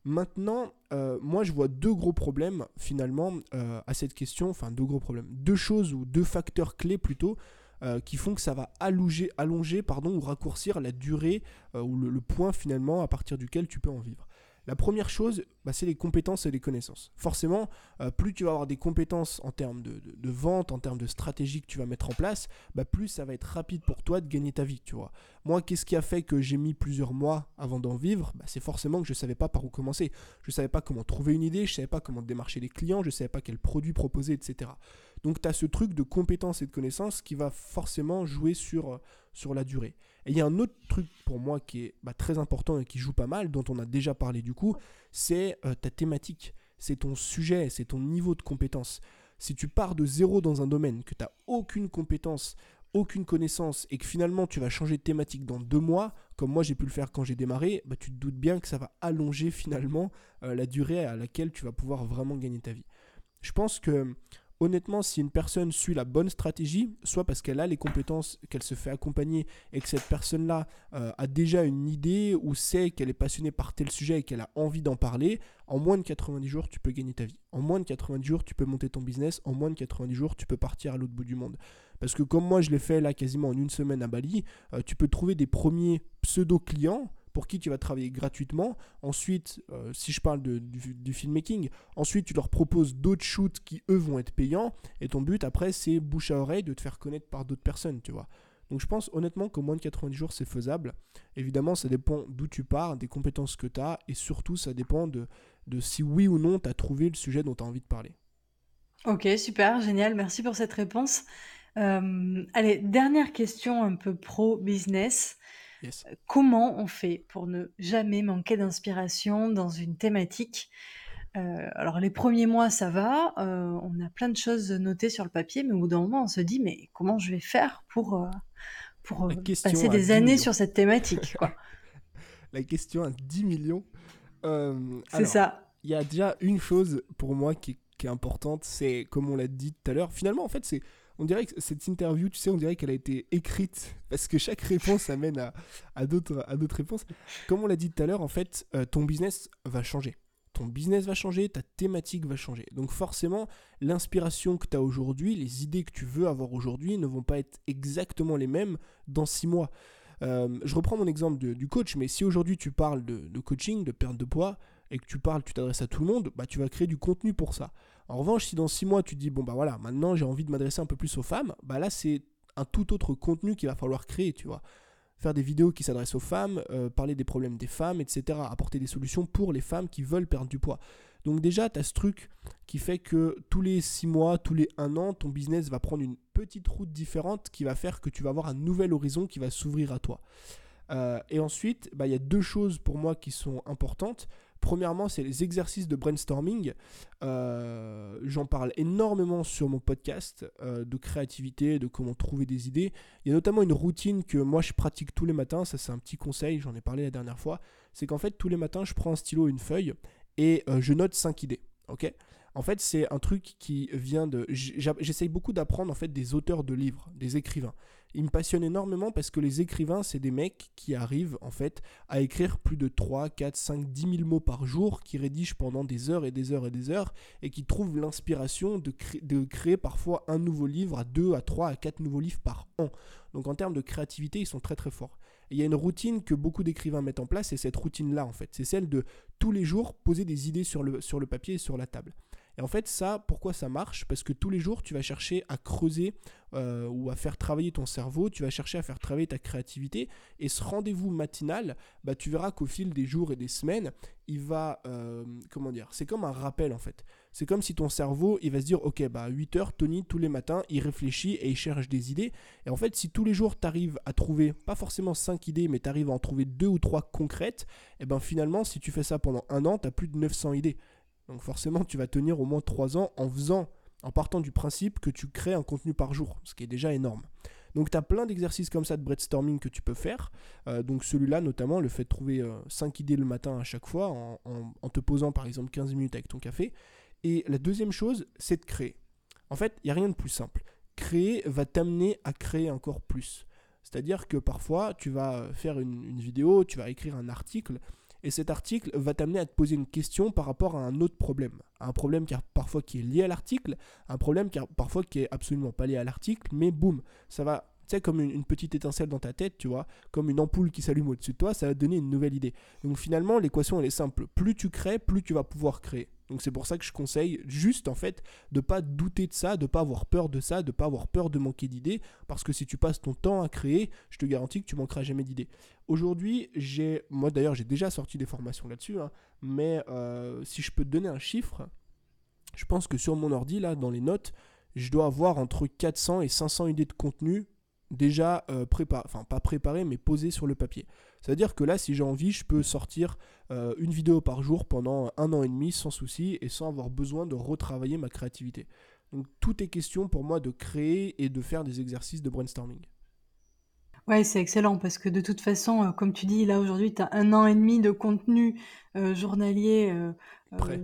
Maintenant, euh, moi je vois deux gros problèmes finalement euh, à cette question, enfin deux gros problèmes, deux choses ou deux facteurs clés plutôt euh, qui font que ça va allonger, allonger pardon, ou raccourcir la durée ou le, point finalement à partir duquel tu peux en vivre. La première chose, bah, c'est les compétences et les connaissances. Forcément, euh, plus tu vas avoir des compétences en termes de, vente, en termes de stratégie que tu vas mettre en place, bah, plus ça va être rapide pour toi de gagner ta vie, tu vois. Moi, qu'est-ce qui a fait que j'ai mis plusieurs mois avant d'en vivre? Bah, C'est forcément que je ne savais pas par où commencer. Je ne savais pas comment trouver une idée, je ne savais pas comment démarcher les clients, je ne savais pas quel produit proposer, etc. Donc tu as ce truc de compétences et de connaissances qui va forcément jouer sur, euh, sur la durée. Et il y a un autre truc pour moi qui est bah, très important et qui joue pas mal, dont on a déjà parlé du coup, c'est euh, ta thématique, c'est ton sujet, c'est ton niveau de compétence. Si tu pars de zéro dans un domaine, que tu n'as aucune compétence, aucune connaissance et que finalement tu vas changer de thématique dans deux mois, comme moi j'ai pu le faire quand j'ai démarré, bah, tu te doutes bien que ça va allonger finalement euh, la durée à laquelle tu vas pouvoir vraiment gagner ta vie. Je pense que honnêtement, si une personne suit la bonne stratégie, soit parce qu'elle a les compétences, qu'elle se fait accompagner et que cette personne-là euh, a déjà une idée ou sait qu'elle est passionnée par tel sujet et qu'elle a envie d'en parler, en moins de 90 jours, tu peux gagner ta vie. En moins de 90 jours, tu peux monter ton business. En moins de 90 jours, tu peux partir à l'autre bout du monde. Parce que comme moi, je l'ai fait là quasiment en une semaine à Bali, euh, tu peux trouver des premiers pseudo-clients pour qui tu vas travailler gratuitement. Ensuite, euh, si je parle du, filmmaking, ensuite tu leur proposes d'autres shoots qui eux vont être payants. Et ton but après, c'est bouche à oreille de te faire connaître par d'autres personnes, tu vois. Donc je pense honnêtement qu'au moins de 90 jours, c'est faisable. Évidemment, ça dépend d'où tu pars, des compétences que tu as, et surtout, ça dépend de, de si oui ou non tu as trouvé le sujet dont tu as envie de parler. Ok, super, génial, merci pour cette réponse. Euh, allez, dernière question un peu pro-business. Comment on fait pour ne jamais manquer d'inspiration dans une thématique? Euh, alors les premiers mois ça va, euh, on a plein de choses notées sur le papier, mais au bout d'un moment on se dit mais comment je vais faire pour, euh, pour passer des années sur cette thématique La question à 10 millions. c'est ça. Il y a déjà une chose pour moi qui est importante, c'est comme on l'a dit tout à l'heure, finalement en fait c'est on dirait que cette interview, tu sais, on dirait qu'elle a été écrite parce que chaque réponse amène à, d'autres réponses. Comme on l'a dit tout à l'heure, en fait, euh, ton business va changer. ton business va changer, ta thématique va changer. Donc forcément, l'inspiration que tu as aujourd'hui, les idées que tu veux avoir aujourd'hui ne vont pas être exactement les mêmes dans six mois. Euh, je reprends mon exemple du coach, mais si aujourd'hui tu parles de, coaching, de perte de poids, et que tu parles, tu t'adresses à tout le monde, bah tu vas créer du contenu pour ça. En revanche, si dans six mois tu dis bon bah voilà, maintenant j'ai envie de m'adresser un peu plus aux femmes, bah là c'est un tout autre contenu qu'il va falloir créer, tu vois. Faire des vidéos qui s'adressent aux femmes, euh, parler des problèmes des femmes, etc. Apporter des solutions pour les femmes qui veulent perdre du poids. Donc déjà, tu as ce truc qui fait que tous les 6 mois, tous les 1 an, ton business va prendre une petite route différente qui va faire que tu vas avoir un nouvel horizon qui va s'ouvrir à toi. Euh, et ensuite, bah, il y a deux choses pour moi qui sont importantes. Premièrement, c'est les exercices de brainstorming. Euh, j'en parle énormément sur mon podcast euh, de créativité, de comment trouver des idées. Il y a notamment une routine que moi je pratique tous les matins. Ça, c'est un petit conseil, j'en ai parlé la dernière fois. C'est qu'en fait, tous les matins, je prends un stylo une feuille et je note 5 idées. En fait, c'est un truc qui vient de. J'essaye beaucoup d'apprendre en fait des auteurs de livres, des écrivains. Il me passionne énormément parce que les écrivains, c'est des mecs qui arrivent en fait à écrire plus de 3, 4, 5, 10 000 mots par jour, qui rédigent pendant des heures et des heures et des heures, et qui trouvent l'inspiration de, créer parfois un nouveau livre à 2, à 3, à 4 nouveaux livres par an. Donc en termes de créativité, ils sont très très forts. Il y a une routine que beaucoup d'écrivains mettent en place, et cette routine-là en fait, c'est celle de tous les jours poser des idées sur le papier et sur la table. Et en fait, ça, pourquoi ça marche? Parce que tous les jours, tu vas chercher à creuser euh, ou à faire travailler ton cerveau, tu vas chercher à faire travailler ta créativité. Et ce rendez-vous matinal, bah, tu verras qu'au fil des jours et des semaines, il va, euh, comment dire, c'est comme un rappel en fait. C'est comme si ton cerveau, il va se dire, ok, bah à 8 heures, Tony, tous les matins, il réfléchit et il cherche des idées. Et en fait, si tous les jours, tu arrives à trouver, pas forcément 5 idées, mais tu arrives à en trouver 2 ou 3 concrètes, et ben finalement, si tu fais ça pendant un an, tu as plus de 900 idées. Donc forcément, tu vas tenir au moins 3 ans en faisant, en partant du principe que tu crées un contenu par jour, ce qui est déjà énorme. Donc tu as plein d'exercices comme ça de brainstorming que tu peux faire. Euh, donc celui-là notamment, le fait de trouver 5 euh, idées le matin à chaque fois, en, te posant par exemple 15 minutes avec ton café. Et la deuxième chose, c'est de créer. En fait, il n'y a rien de plus simple. Créer va t'amener à créer encore plus. C'est-à-dire que parfois, tu vas faire une vidéo, tu vas écrire un article, et cet article va t'amener à te poser une question par rapport à un autre problème. Un problème qui parfois qui est lié à l'article, un problème qui parfois qui est absolument pas lié à l'article, mais boum, ça va tu sais, comme une, petite étincelle dans ta tête, tu vois, comme une ampoule qui s'allume au-dessus de toi, ça va te donner une nouvelle idée. Donc finalement, l'équation, elle est simple. Plus tu crées, plus tu vas pouvoir créer. Donc c'est pour ça que je conseille juste, en fait, de pas douter de ça, de pas avoir peur de ça, de pas avoir peur de manquer d'idées, parce que si tu passes ton temps à créer, je te garantis que tu manqueras jamais d'idées. Aujourd'hui, j'ai, moi d'ailleurs, j'ai déjà sorti des formations là-dessus, hein, mais euh, si je peux te donner un chiffre, je pense que sur mon ordi, là, dans les notes, je dois avoir entre 400 et 500 idées de contenu déjà euh, préparé, enfin pas préparé, mais posé sur le papier. C'est-à-dire que là, si j'ai envie, je peux sortir euh, une vidéo par jour pendant un an et demi sans souci et sans avoir besoin de retravailler ma créativité. Donc tout est question pour moi de créer et de faire des exercices de brainstorming. Ouais, c'est excellent parce que de toute façon, euh, comme tu dis, là aujourd'hui, tu as un an et demi de contenu journalier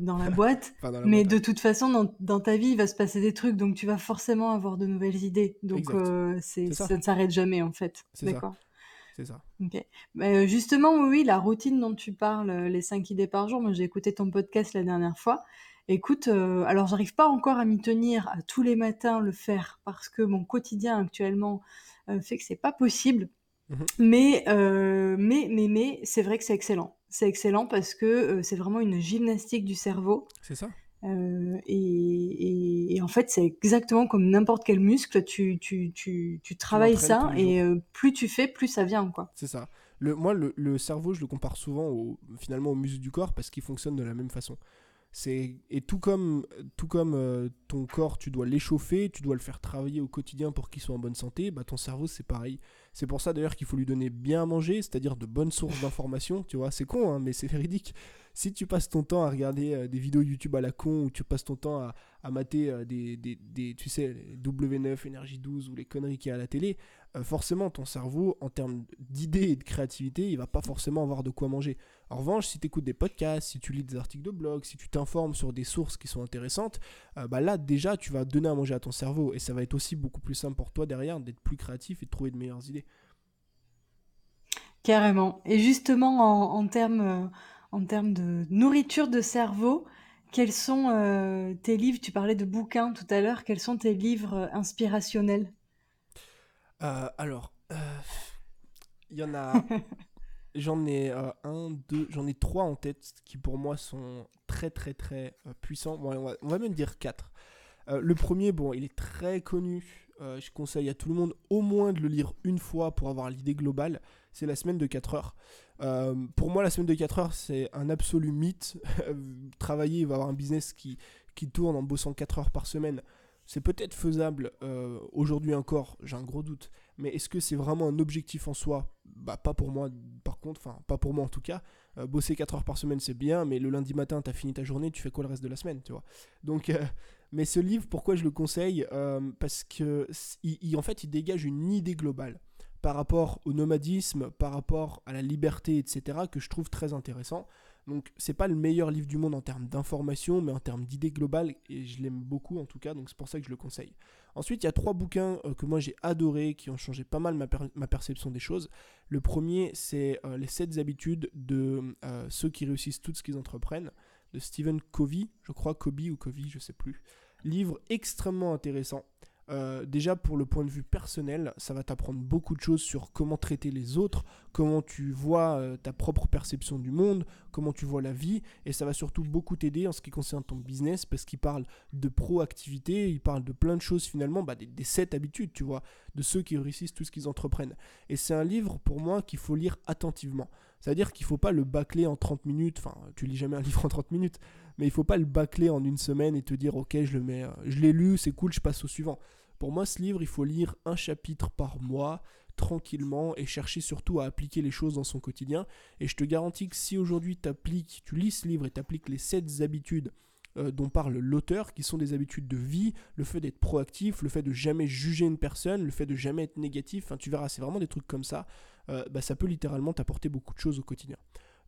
dans la boîte. mais de toute façon, dans, ta vie, il va se passer des trucs, donc tu vas forcément avoir de nouvelles idées. Donc c'est, ça. ne s'arrête jamais en fait. D'accord. C'est ça. Ok. Bah, justement, oui, la routine dont tu parles, les 5 idées par jour, moi j'ai écouté ton podcast la dernière fois. Écoute, alors j'arrive pas encore à m'y tenir à tous les matins le faire parce que mon quotidien actuellement fait que c'est pas possible. Mmh mais, mais, mais, mais, c'est vrai que c'est excellent. C'est excellent parce que c'est vraiment une gymnastique du cerveau. C'est ça. Et, en fait, c'est exactement comme n'importe quel muscle. Tu, tu, tu, tu travailles ça et plus tu fais, plus ça vient. quoi. C'est ça. Le, moi, le, le, cerveau, je le compare souvent au, finalement au muscle du corps parce qu'il fonctionne de la même façon. C'est et tout comme tout comme ton corps, tu dois l'échauffer, tu dois le faire travailler au quotidien pour qu'il soit en bonne santé. Bah ton cerveau, c'est pareil. C'est pour ça d'ailleurs qu'il faut lui donner bien à manger, c'est-à-dire de bonnes sources d'informations. Tu vois, c'est con, hein, mais c'est véridique. Si tu passes ton temps à regarder euh, des vidéos YouTube à la con, ou tu passes ton temps à, à mater euh, des, des, des, tu sais, W9, Énergie 12 ou les conneries qu'il y a à la télé, euh, forcément ton cerveau, en termes d'idées et de créativité, il va pas forcément avoir de quoi manger. En revanche, si tu écoutes des podcasts, si tu lis des articles de blog, si tu t'informes sur des sources qui sont intéressantes, bah là déjà tu vas donner à manger à ton cerveau et ça va être aussi beaucoup plus simple pour toi derrière d'être plus créatif et de trouver de meilleures idées. Carrément. Et justement, en, termes, en termes de nourriture de cerveau, quels sont, heu, tes livres? Tu parlais de bouquins tout à l'heure, quels sont tes livres, heu, inspirationnels? Heu, alors, il y en a j'en ai, heu, 1-2, j'en ai 3 en tête qui pour moi sont très, très, très, puissants. Bon on va on va même dire 4. Heu, le 1er, bon, il est très connu, je conseille à tout le monde au moins de le lire une fois pour avoir l'idée globale, c'est La semaine de 4 heures. Hem, pour moi, La semaine de 4 heures, c'est un absolu mythe. Travailler, va avoir un business qui qui tourne en bossant 4 heures par semaine, c'est peut-être faisable, heu, aujourd'hui encore, j'ai un gros doute, mais est-ce que c'est vraiment un objectif en soi? Bah, pas pour moi, par contre, enfin, pas pour moi en tout cas. Heu, bosser 4 heures par semaine, c'est bien, mais le lundi matin, tu as fini ta journée, tu fais quoi le reste de la semaine, tu vois? Donc, mais ce livre, pourquoi je le conseille? Parce que s il il en fait, il dégage une idée globale par rapport au nomadisme, par rapport à la liberté, et cetera, que je trouve très intéressant. Donc, c'est pas le meilleur livre du monde en termes d'information, mais en termes d'idées globales, et je l'aime beaucoup en tout cas, donc c'est pour ça que je le conseille. Ensuite, il y a 3 bouquins, heu, que moi j'ai adorés, qui ont changé pas mal ma per ma perception des choses. Le 1er, c'est, heu, Les 7 habitudes de, heu, ceux qui réussissent tout ce qu'ils entreprennent, de Stephen Covey, je crois Covey ou Covey, je sais plus. Livre extrêmement intéressant. Heu, déjà pour le point de vue personnel, ça va t'apprendre beaucoup de choses sur comment traiter les autres, comment tu vois, heu, ta propre perception du monde, comment tu vois la vie et ça va surtout beaucoup t'aider en ce qui concerne ton business parce qu'il parle de proactivité, il parle de plein de choses finalement, bah, des des 7 habitudes, tu vois? De ceux qui réussissent tout ce qu'ils entreprennent et c'est un livre pour moi qu'il faut lire attentivement. C'est-à-dire qu'il faut pas le bâcler en 30 minutes, enfin, tu lis jamais un livre en 30 minutes, mais il faut pas le bâcler en une semaine et te dire: «OK, je le mets, heu, je l'ai lu, c'est cool, je passe au suivant». Pour moi, ce livre, il faut lire un chapitre par mois, tranquillement et chercher surtout à appliquer les choses dans son quotidien et je te garantis que si aujourd'hui tu appliques tu lis ce livre et tu appliques les 7 habitudes, heu, dont parle l'auteur, qui sont des habitudes de vie, le fait d'être proactif, le fait de jamais juger une personne, le fait de jamais être négatif, tu verras, c'est vraiment des trucs comme ça, heu, bah, ça peut littéralement t'apporter beaucoup de choses au quotidien.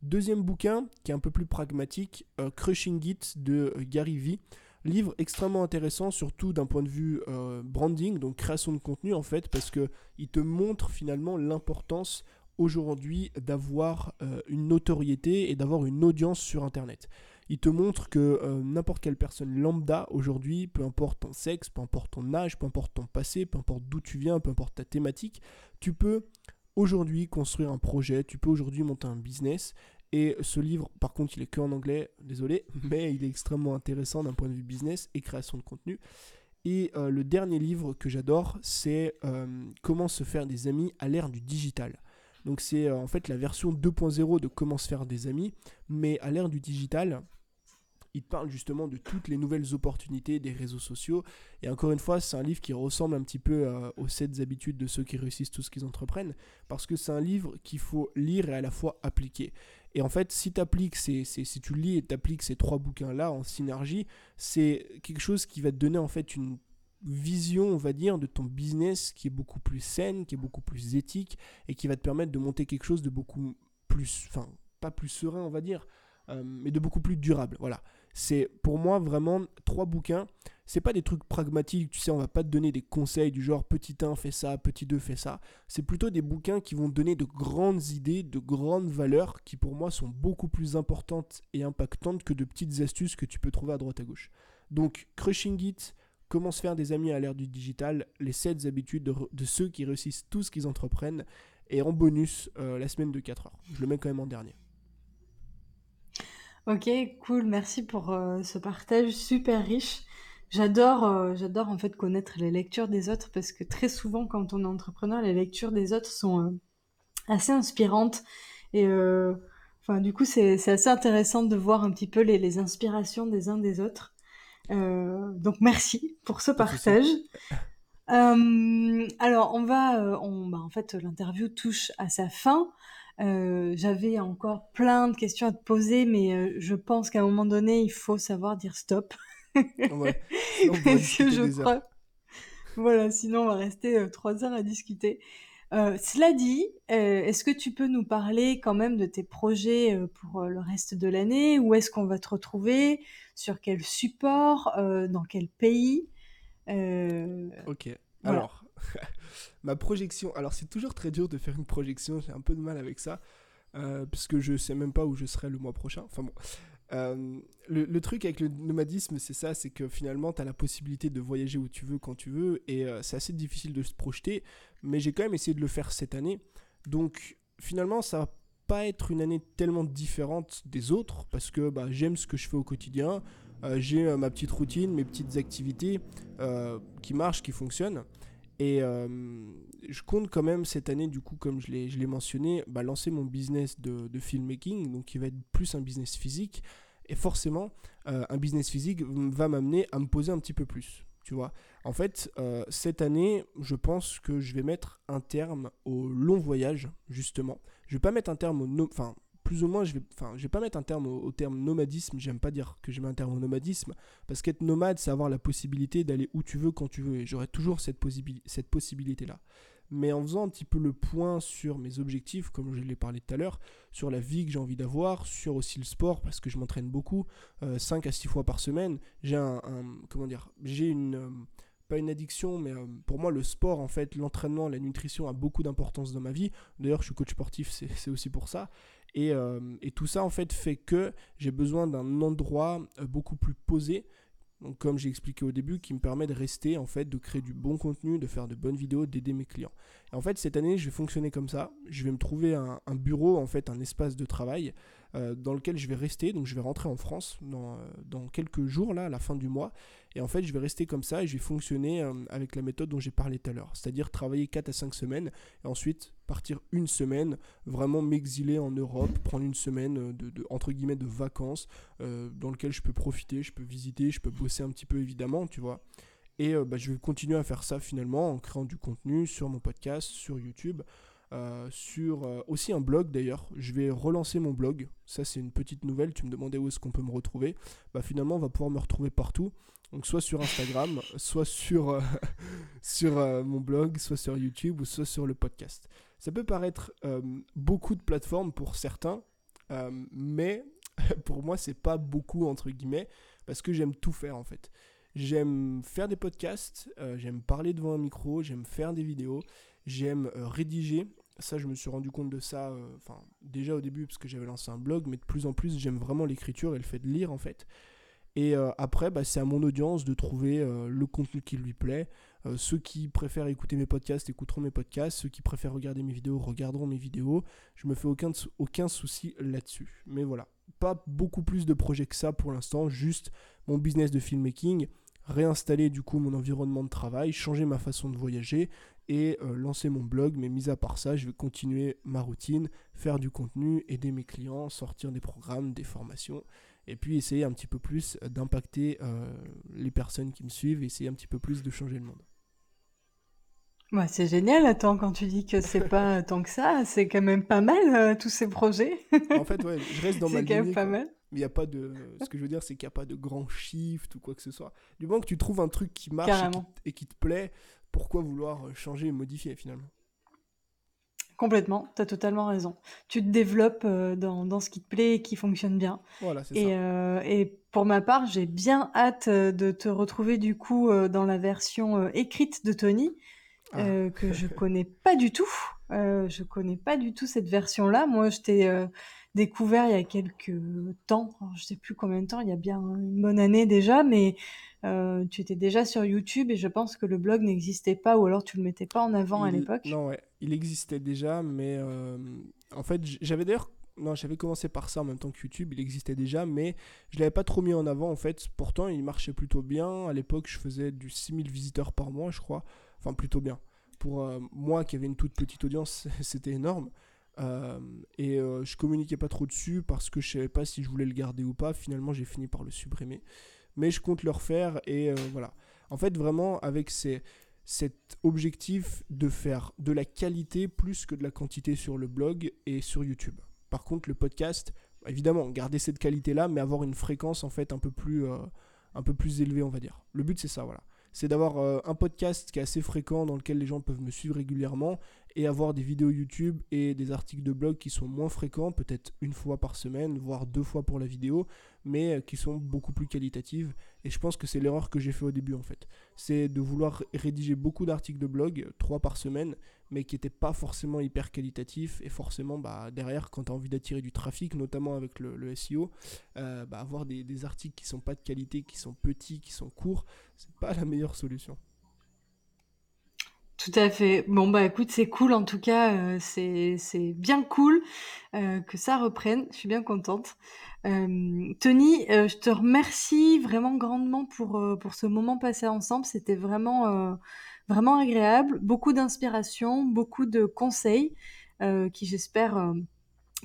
2e bouquin, qui est un peu plus pragmatique, heu, Crushing It de, Gary Vee. Livre extrêmement intéressant, surtout d'un point de vue, heu, branding, donc création de contenu en fait, parce qu'il te montre finalement l'importance aujourd'hui d'avoir, heu, une notoriété et d'avoir une audience sur internet. Il te montre que, heu, n'importe quelle personne lambda aujourd'hui, peu importe ton sexe, peu importe ton âge, peu importe ton passé, peu importe d'où tu viens, peu importe ta thématique, tu peux aujourd'hui construire un projet, tu peux aujourd'hui monter un business et ce livre, par contre, il est que en anglais, désolé, mais il est extrêmement intéressant d'un point de vue business et création de contenu. Et euh, le dernier livre que j'adore, c'est euh, Comment se faire des amis à l'ère du digital. Donc c'est euh, en fait la version 2.0 de Comment se faire des amis, mais à l'ère du digital, il parle justement de toutes les nouvelles opportunités des réseaux sociaux. Et encore une fois, c'est un livre qui ressemble un petit peu aux 7 habitudes de ceux qui réussissent tout ce qu'ils entreprennent, parce que c'est un livre qu'il faut lire et à la fois appliquer. Et en fait, si, si tu lis et tu appliques ces trois bouquins-là en synergie, c'est quelque chose qui va te donner en fait une vision, on va dire, de ton business qui est beaucoup plus saine, qui est beaucoup plus éthique et qui va te permettre de monter quelque chose de beaucoup plus, enfin, pas plus serein, on va dire, euh, mais de beaucoup plus durable. Voilà. C'est pour moi vraiment trois bouquins. C'est pas des trucs pragmatiques, tu sais, on va pas te donner des conseils du genre petit 1 fait ça, petit 2 fait ça. C'est plutôt des bouquins qui vont te donner de grandes idées, de grandes valeurs qui pour moi sont beaucoup plus importantes et impactantes que de petites astuces que tu peux trouver à droite à gauche. Donc Crushing It, comment se faire des amis à l'ère du digital, les 7 habitudes de, ceux qui réussissent tout ce qu'ils entreprennent et en bonus euh, la semaine de 4 heures. Je le mets quand même en dernier. OK, cool, merci pour, heu, ce partage super riche. J'adore, heu, j'adore en fait connaître les lectures des autres parce que très souvent quand on est entrepreneur, les lectures des autres sont, heu, assez inspirantes et enfin du coup c'est c'est assez intéressant de voir un petit peu les les inspirations des uns des autres. Donc merci pour ce partage. alors on va, on bah, en fait l'interview touche à sa fin. Euh, j'avais encore plein de questions à te poser, mais euh, je pense qu'à un moment donné, il faut savoir dire stop. Ouais. Que je crois. Voilà, sinon on va rester euh, trois heures à discuter. cela dit, est-ce que tu peux nous parler quand même de tes projets pour le reste de l'année? Où est-ce qu'on va te retrouver? Sur quel support? Dans quel pays? Ok. Alors, ma projection. Alors, c'est toujours très dur de faire une projection, j'ai un peu de mal avec ça. euh, parce que je sais même pas où je serai le mois prochain. Enfin bon. Euh, le, truc avec le nomadisme, c'est ça, c'est que finalement, tu as la possibilité de voyager où tu veux, quand tu veux, et euh, c'est assez difficile de se projeter, mais j'ai quand même essayé de le faire cette année. Donc finalement, ça va pas être une année tellement différente des autres, parce que bah, j'aime ce que je fais au quotidien, j'ai ma petite routine, mes petites activités qui marchent, qui fonctionnent. Et euh, je compte quand même cette année, du coup, comme je l'ai mentionné, bah, lancer mon business de, de, filmmaking, donc qui va être plus un business physique. Et forcément, euh, un business physique va m'amener à me poser un petit peu plus. Tu vois, en fait, euh, cette année, je pense que je vais mettre un terme au long voyage, justement. Je vais pas mettre un terme au, no enfin, plus ou moins, je vais, enfin, je vais pas mettre un terme au, terme nomadisme. J'aime pas dire que je mets un terme au nomadisme, parce qu'être nomade, c'est avoir la possibilité d'aller où tu veux, quand tu veux, et j'aurai toujours cette, cette possibilité-là. Mais en faisant un petit peu le point sur mes objectifs, comme je l'ai parlé tout à l'heure, sur la vie que j'ai envie d'avoir, sur aussi le sport, parce que je m'entraîne beaucoup, 5 euh, à 6 fois par semaine, j'ai un, comment dire, j'ai une euh, pas une addiction, mais euh, pour moi, le sport, en fait, l'entraînement, la nutrition a beaucoup d'importance dans ma vie. D'ailleurs, je suis coach sportif, c'est aussi pour ça. Euh, et, tout ça, en fait, fait que j'ai besoin d'un endroit beaucoup plus posé, comme j'ai expliqué au début, qui me permet de rester, en fait, de créer du bon contenu, de faire de bonnes vidéos, d'aider mes clients. Et en fait, cette année, je vais fonctionner comme ça. Je vais me trouver un, bureau, en fait, un espace de travail euh, dans lequel je vais rester. Donc je vais rentrer en France dans, euh, dans, quelques jours, là, à la fin du mois. Et en fait, je vais rester comme ça et je vais fonctionner euh, avec la méthode dont j'ai parlé tout à l'heure. C'est-à-dire travailler 4 à 5 semaines et ensuite partir une semaine, vraiment m'exiler en Europe, prendre une semaine de, entre guillemets de vacances dans lequel je peux profiter, je peux visiter, je peux bosser un petit peu évidemment, tu vois. Et bah, je vais continuer à faire ça finalement en créant du contenu sur mon podcast, sur YouTube. Euh, sur euh, aussi un blog d'ailleurs. Je vais relancer mon blog. Ça, c'est une petite nouvelle. Tu me demandais où est-ce qu'on peut me retrouver. Bah, finalement, on va pouvoir me retrouver partout. Donc, soit sur Instagram, soit sur, euh, sur mon blog, soit sur YouTube ou soit sur le podcast. Ça peut paraître beaucoup de plateformes pour certains, mais pour moi, c'est pas beaucoup entre guillemets parce que j'aime tout faire en fait. J'aime faire des podcasts, j'aime parler devant un micro, j'aime faire des vidéos, j'aime rédiger ça, je me suis rendu compte de ça, euh, déjà au début, parce que j'avais lancé un blog, mais de plus en plus, j'aime vraiment l'écriture et le fait de lire, en fait. Et euh, après, bah, c'est à mon audience de trouver euh, le contenu qui lui plaît. Ceux qui préfèrent écouter mes podcasts écouteront mes podcasts. Ceux qui préfèrent regarder mes vidéos regarderont mes vidéos. Je me fais aucun, aucun souci là-dessus. Mais voilà, pas beaucoup plus de projets que ça pour l'instant. Juste mon business de filmmaking réinstaller du coup mon environnement de travail, changer ma façon de voyager et euh, lancer mon blog. Mais mis à part ça, je vais continuer ma routine, faire du contenu, aider mes clients, sortir des programmes, des formations et puis essayer un petit peu plus d'impacter euh, les personnes qui me suivent, essayer un petit peu plus de changer le monde. Ouais, c'est génial, attends, quand tu dis que c'est pas tant que ça, c'est quand même pas mal euh, tous ces projets. en fait, ouais, je reste dans ma. C'est quand même pas mal. Mais il y a pas de. Ce que je veux dire, c'est qu'il n'y a pas de grand shift ou quoi que ce soit. Du moment que tu trouves un truc qui marche et qui, te plaît, pourquoi vouloir euh, changer et modifier finalement? Complètement, tu as totalement raison. Tu te développes euh, dans, dans, ce qui te plaît et qui fonctionne bien. Voilà, c'est et, ça. Euh, et pour ma part, j'ai bien hâte de te retrouver du coup dans la version écrite de Tony, ah. que je connais pas du tout. je connais pas du tout cette version-là. Moi, je t'ai découvert il y a quelques temps, je je sais plus combien de temps, il y a bien une bonne année déjà, mais euh, tu étais déjà sur YouTube et je pense que le blog n'existait pas ou alors tu le mettais pas en avant à l'époque. Non, ouais, il existait déjà, mais euh, en fait, j'avais d'ailleurs non, j'avais commencé par ça en même temps que YouTube, il existait déjà, mais je l'avais pas trop mis en avant en fait. Pourtant, il marchait plutôt bien. À l'époque, je faisais du 6000 visiteurs par mois, je crois. Enfin, plutôt bien. Pour euh, moi qui avait une toute petite audience, c'était énorme. Euh, et euh, je communiquais pas trop dessus parce que je savais pas si je voulais le garder ou pas. Finalement, j'ai fini par le supprimer. Mais je compte le refaire et euh, voilà. En fait, vraiment, avec cet objectif de faire de la qualité plus que de la quantité sur le blog et sur YouTube. Par contre, le podcast, évidemment, garder cette qualité-là, mais avoir une fréquence en fait un peu plus, un peu plus élevée, on va dire. Le but, c'est ça, voilà c'est d'avoir euh, un podcast qui est assez fréquent dans lequel les gens peuvent me suivre régulièrement et avoir des vidéos YouTube et des articles de blog qui sont moins fréquents, peut-être une fois par semaine, voire deux fois pour la vidéo, mais euh, qui sont beaucoup plus qualitatives. Et je pense que c'est l'erreur que j'ai fait au début en fait. C'est de vouloir rédiger beaucoup d'articles de blog, trois par semaine, mais qui n'étaient pas forcément hyper qualitatifs. Et forcément, bah, derrière, quand tu as envie d'attirer du trafic, notamment avec le, SEO, euh, bah, avoir des, des articles qui sont pas de qualité, qui sont petits, qui sont courts, c'est pas la meilleure solution. Tout à fait. Bon, bah, écoute, c'est cool en tout cas, heu, c'est c'est bien cool, heu, que ça reprenne. Je suis bien contente. Hem, Tony, je te remercie vraiment grandement pour, ce moment passé ensemble. C'était vraiment, vraiment agréable. Beaucoup d'inspiration, beaucoup de conseils, qui j'espère,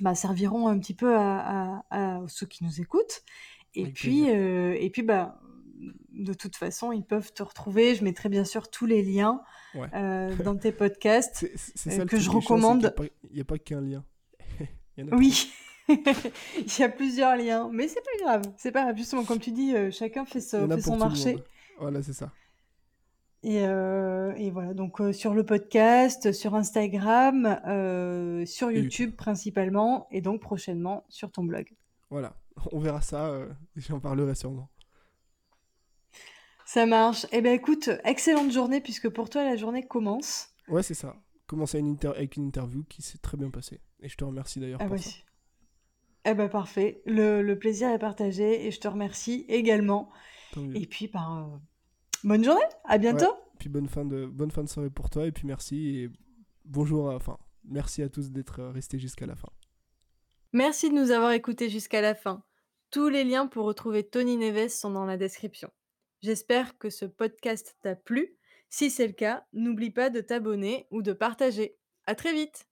bah, serviront un petit peu à à à ceux qui nous écoutent et Avec puis, et puis, bah, de toute façon, ils peuvent te retrouver. Je mettrai bien sûr tous les liens, Ouais. heu, dans tes podcasts, ça le que je recommande. n'y a, pas qu'un lien. Il y en a. Oui, il y a plusieurs liens, mais c'est pas grave, c'est pas grave. Justement, comme tu dis, heu, chacun fait Il son marché Voilà, c'est ça. et voilà, donc sur le podcast, sur Instagram, sur YouTube. YouTube principalement et donc prochainement sur ton blog. Voilà, on verra ça, euh, j'en parlerai sûrement. Ça marche. Eh ben écoute, excellente journée puisque pour toi la journée commence. Ouais, c'est ça. Commencer une inter- avec une interview qui s'est très bien passée. Et je te remercie d'ailleurs Ah pour bah, ça. eh bah, parfait. Le le plaisir est partagé et je te remercie également et puis, ben, heu, bonne journée, à Ouais, bientôt. puis bonne fin, de, bonne fin de soirée pour toi. Et puis merci. Et bonjour, à- enfin, merci à tous d'être restés jusqu'à la fin. Merci de nous avoir écoutés jusqu'à la fin. Tous les liens pour retrouver Tony Neves sont dans la description. J'espère que ce podcast t'a plu. Si c'est le cas, n'oublie pas de t'abonner ou de partager. À très vite!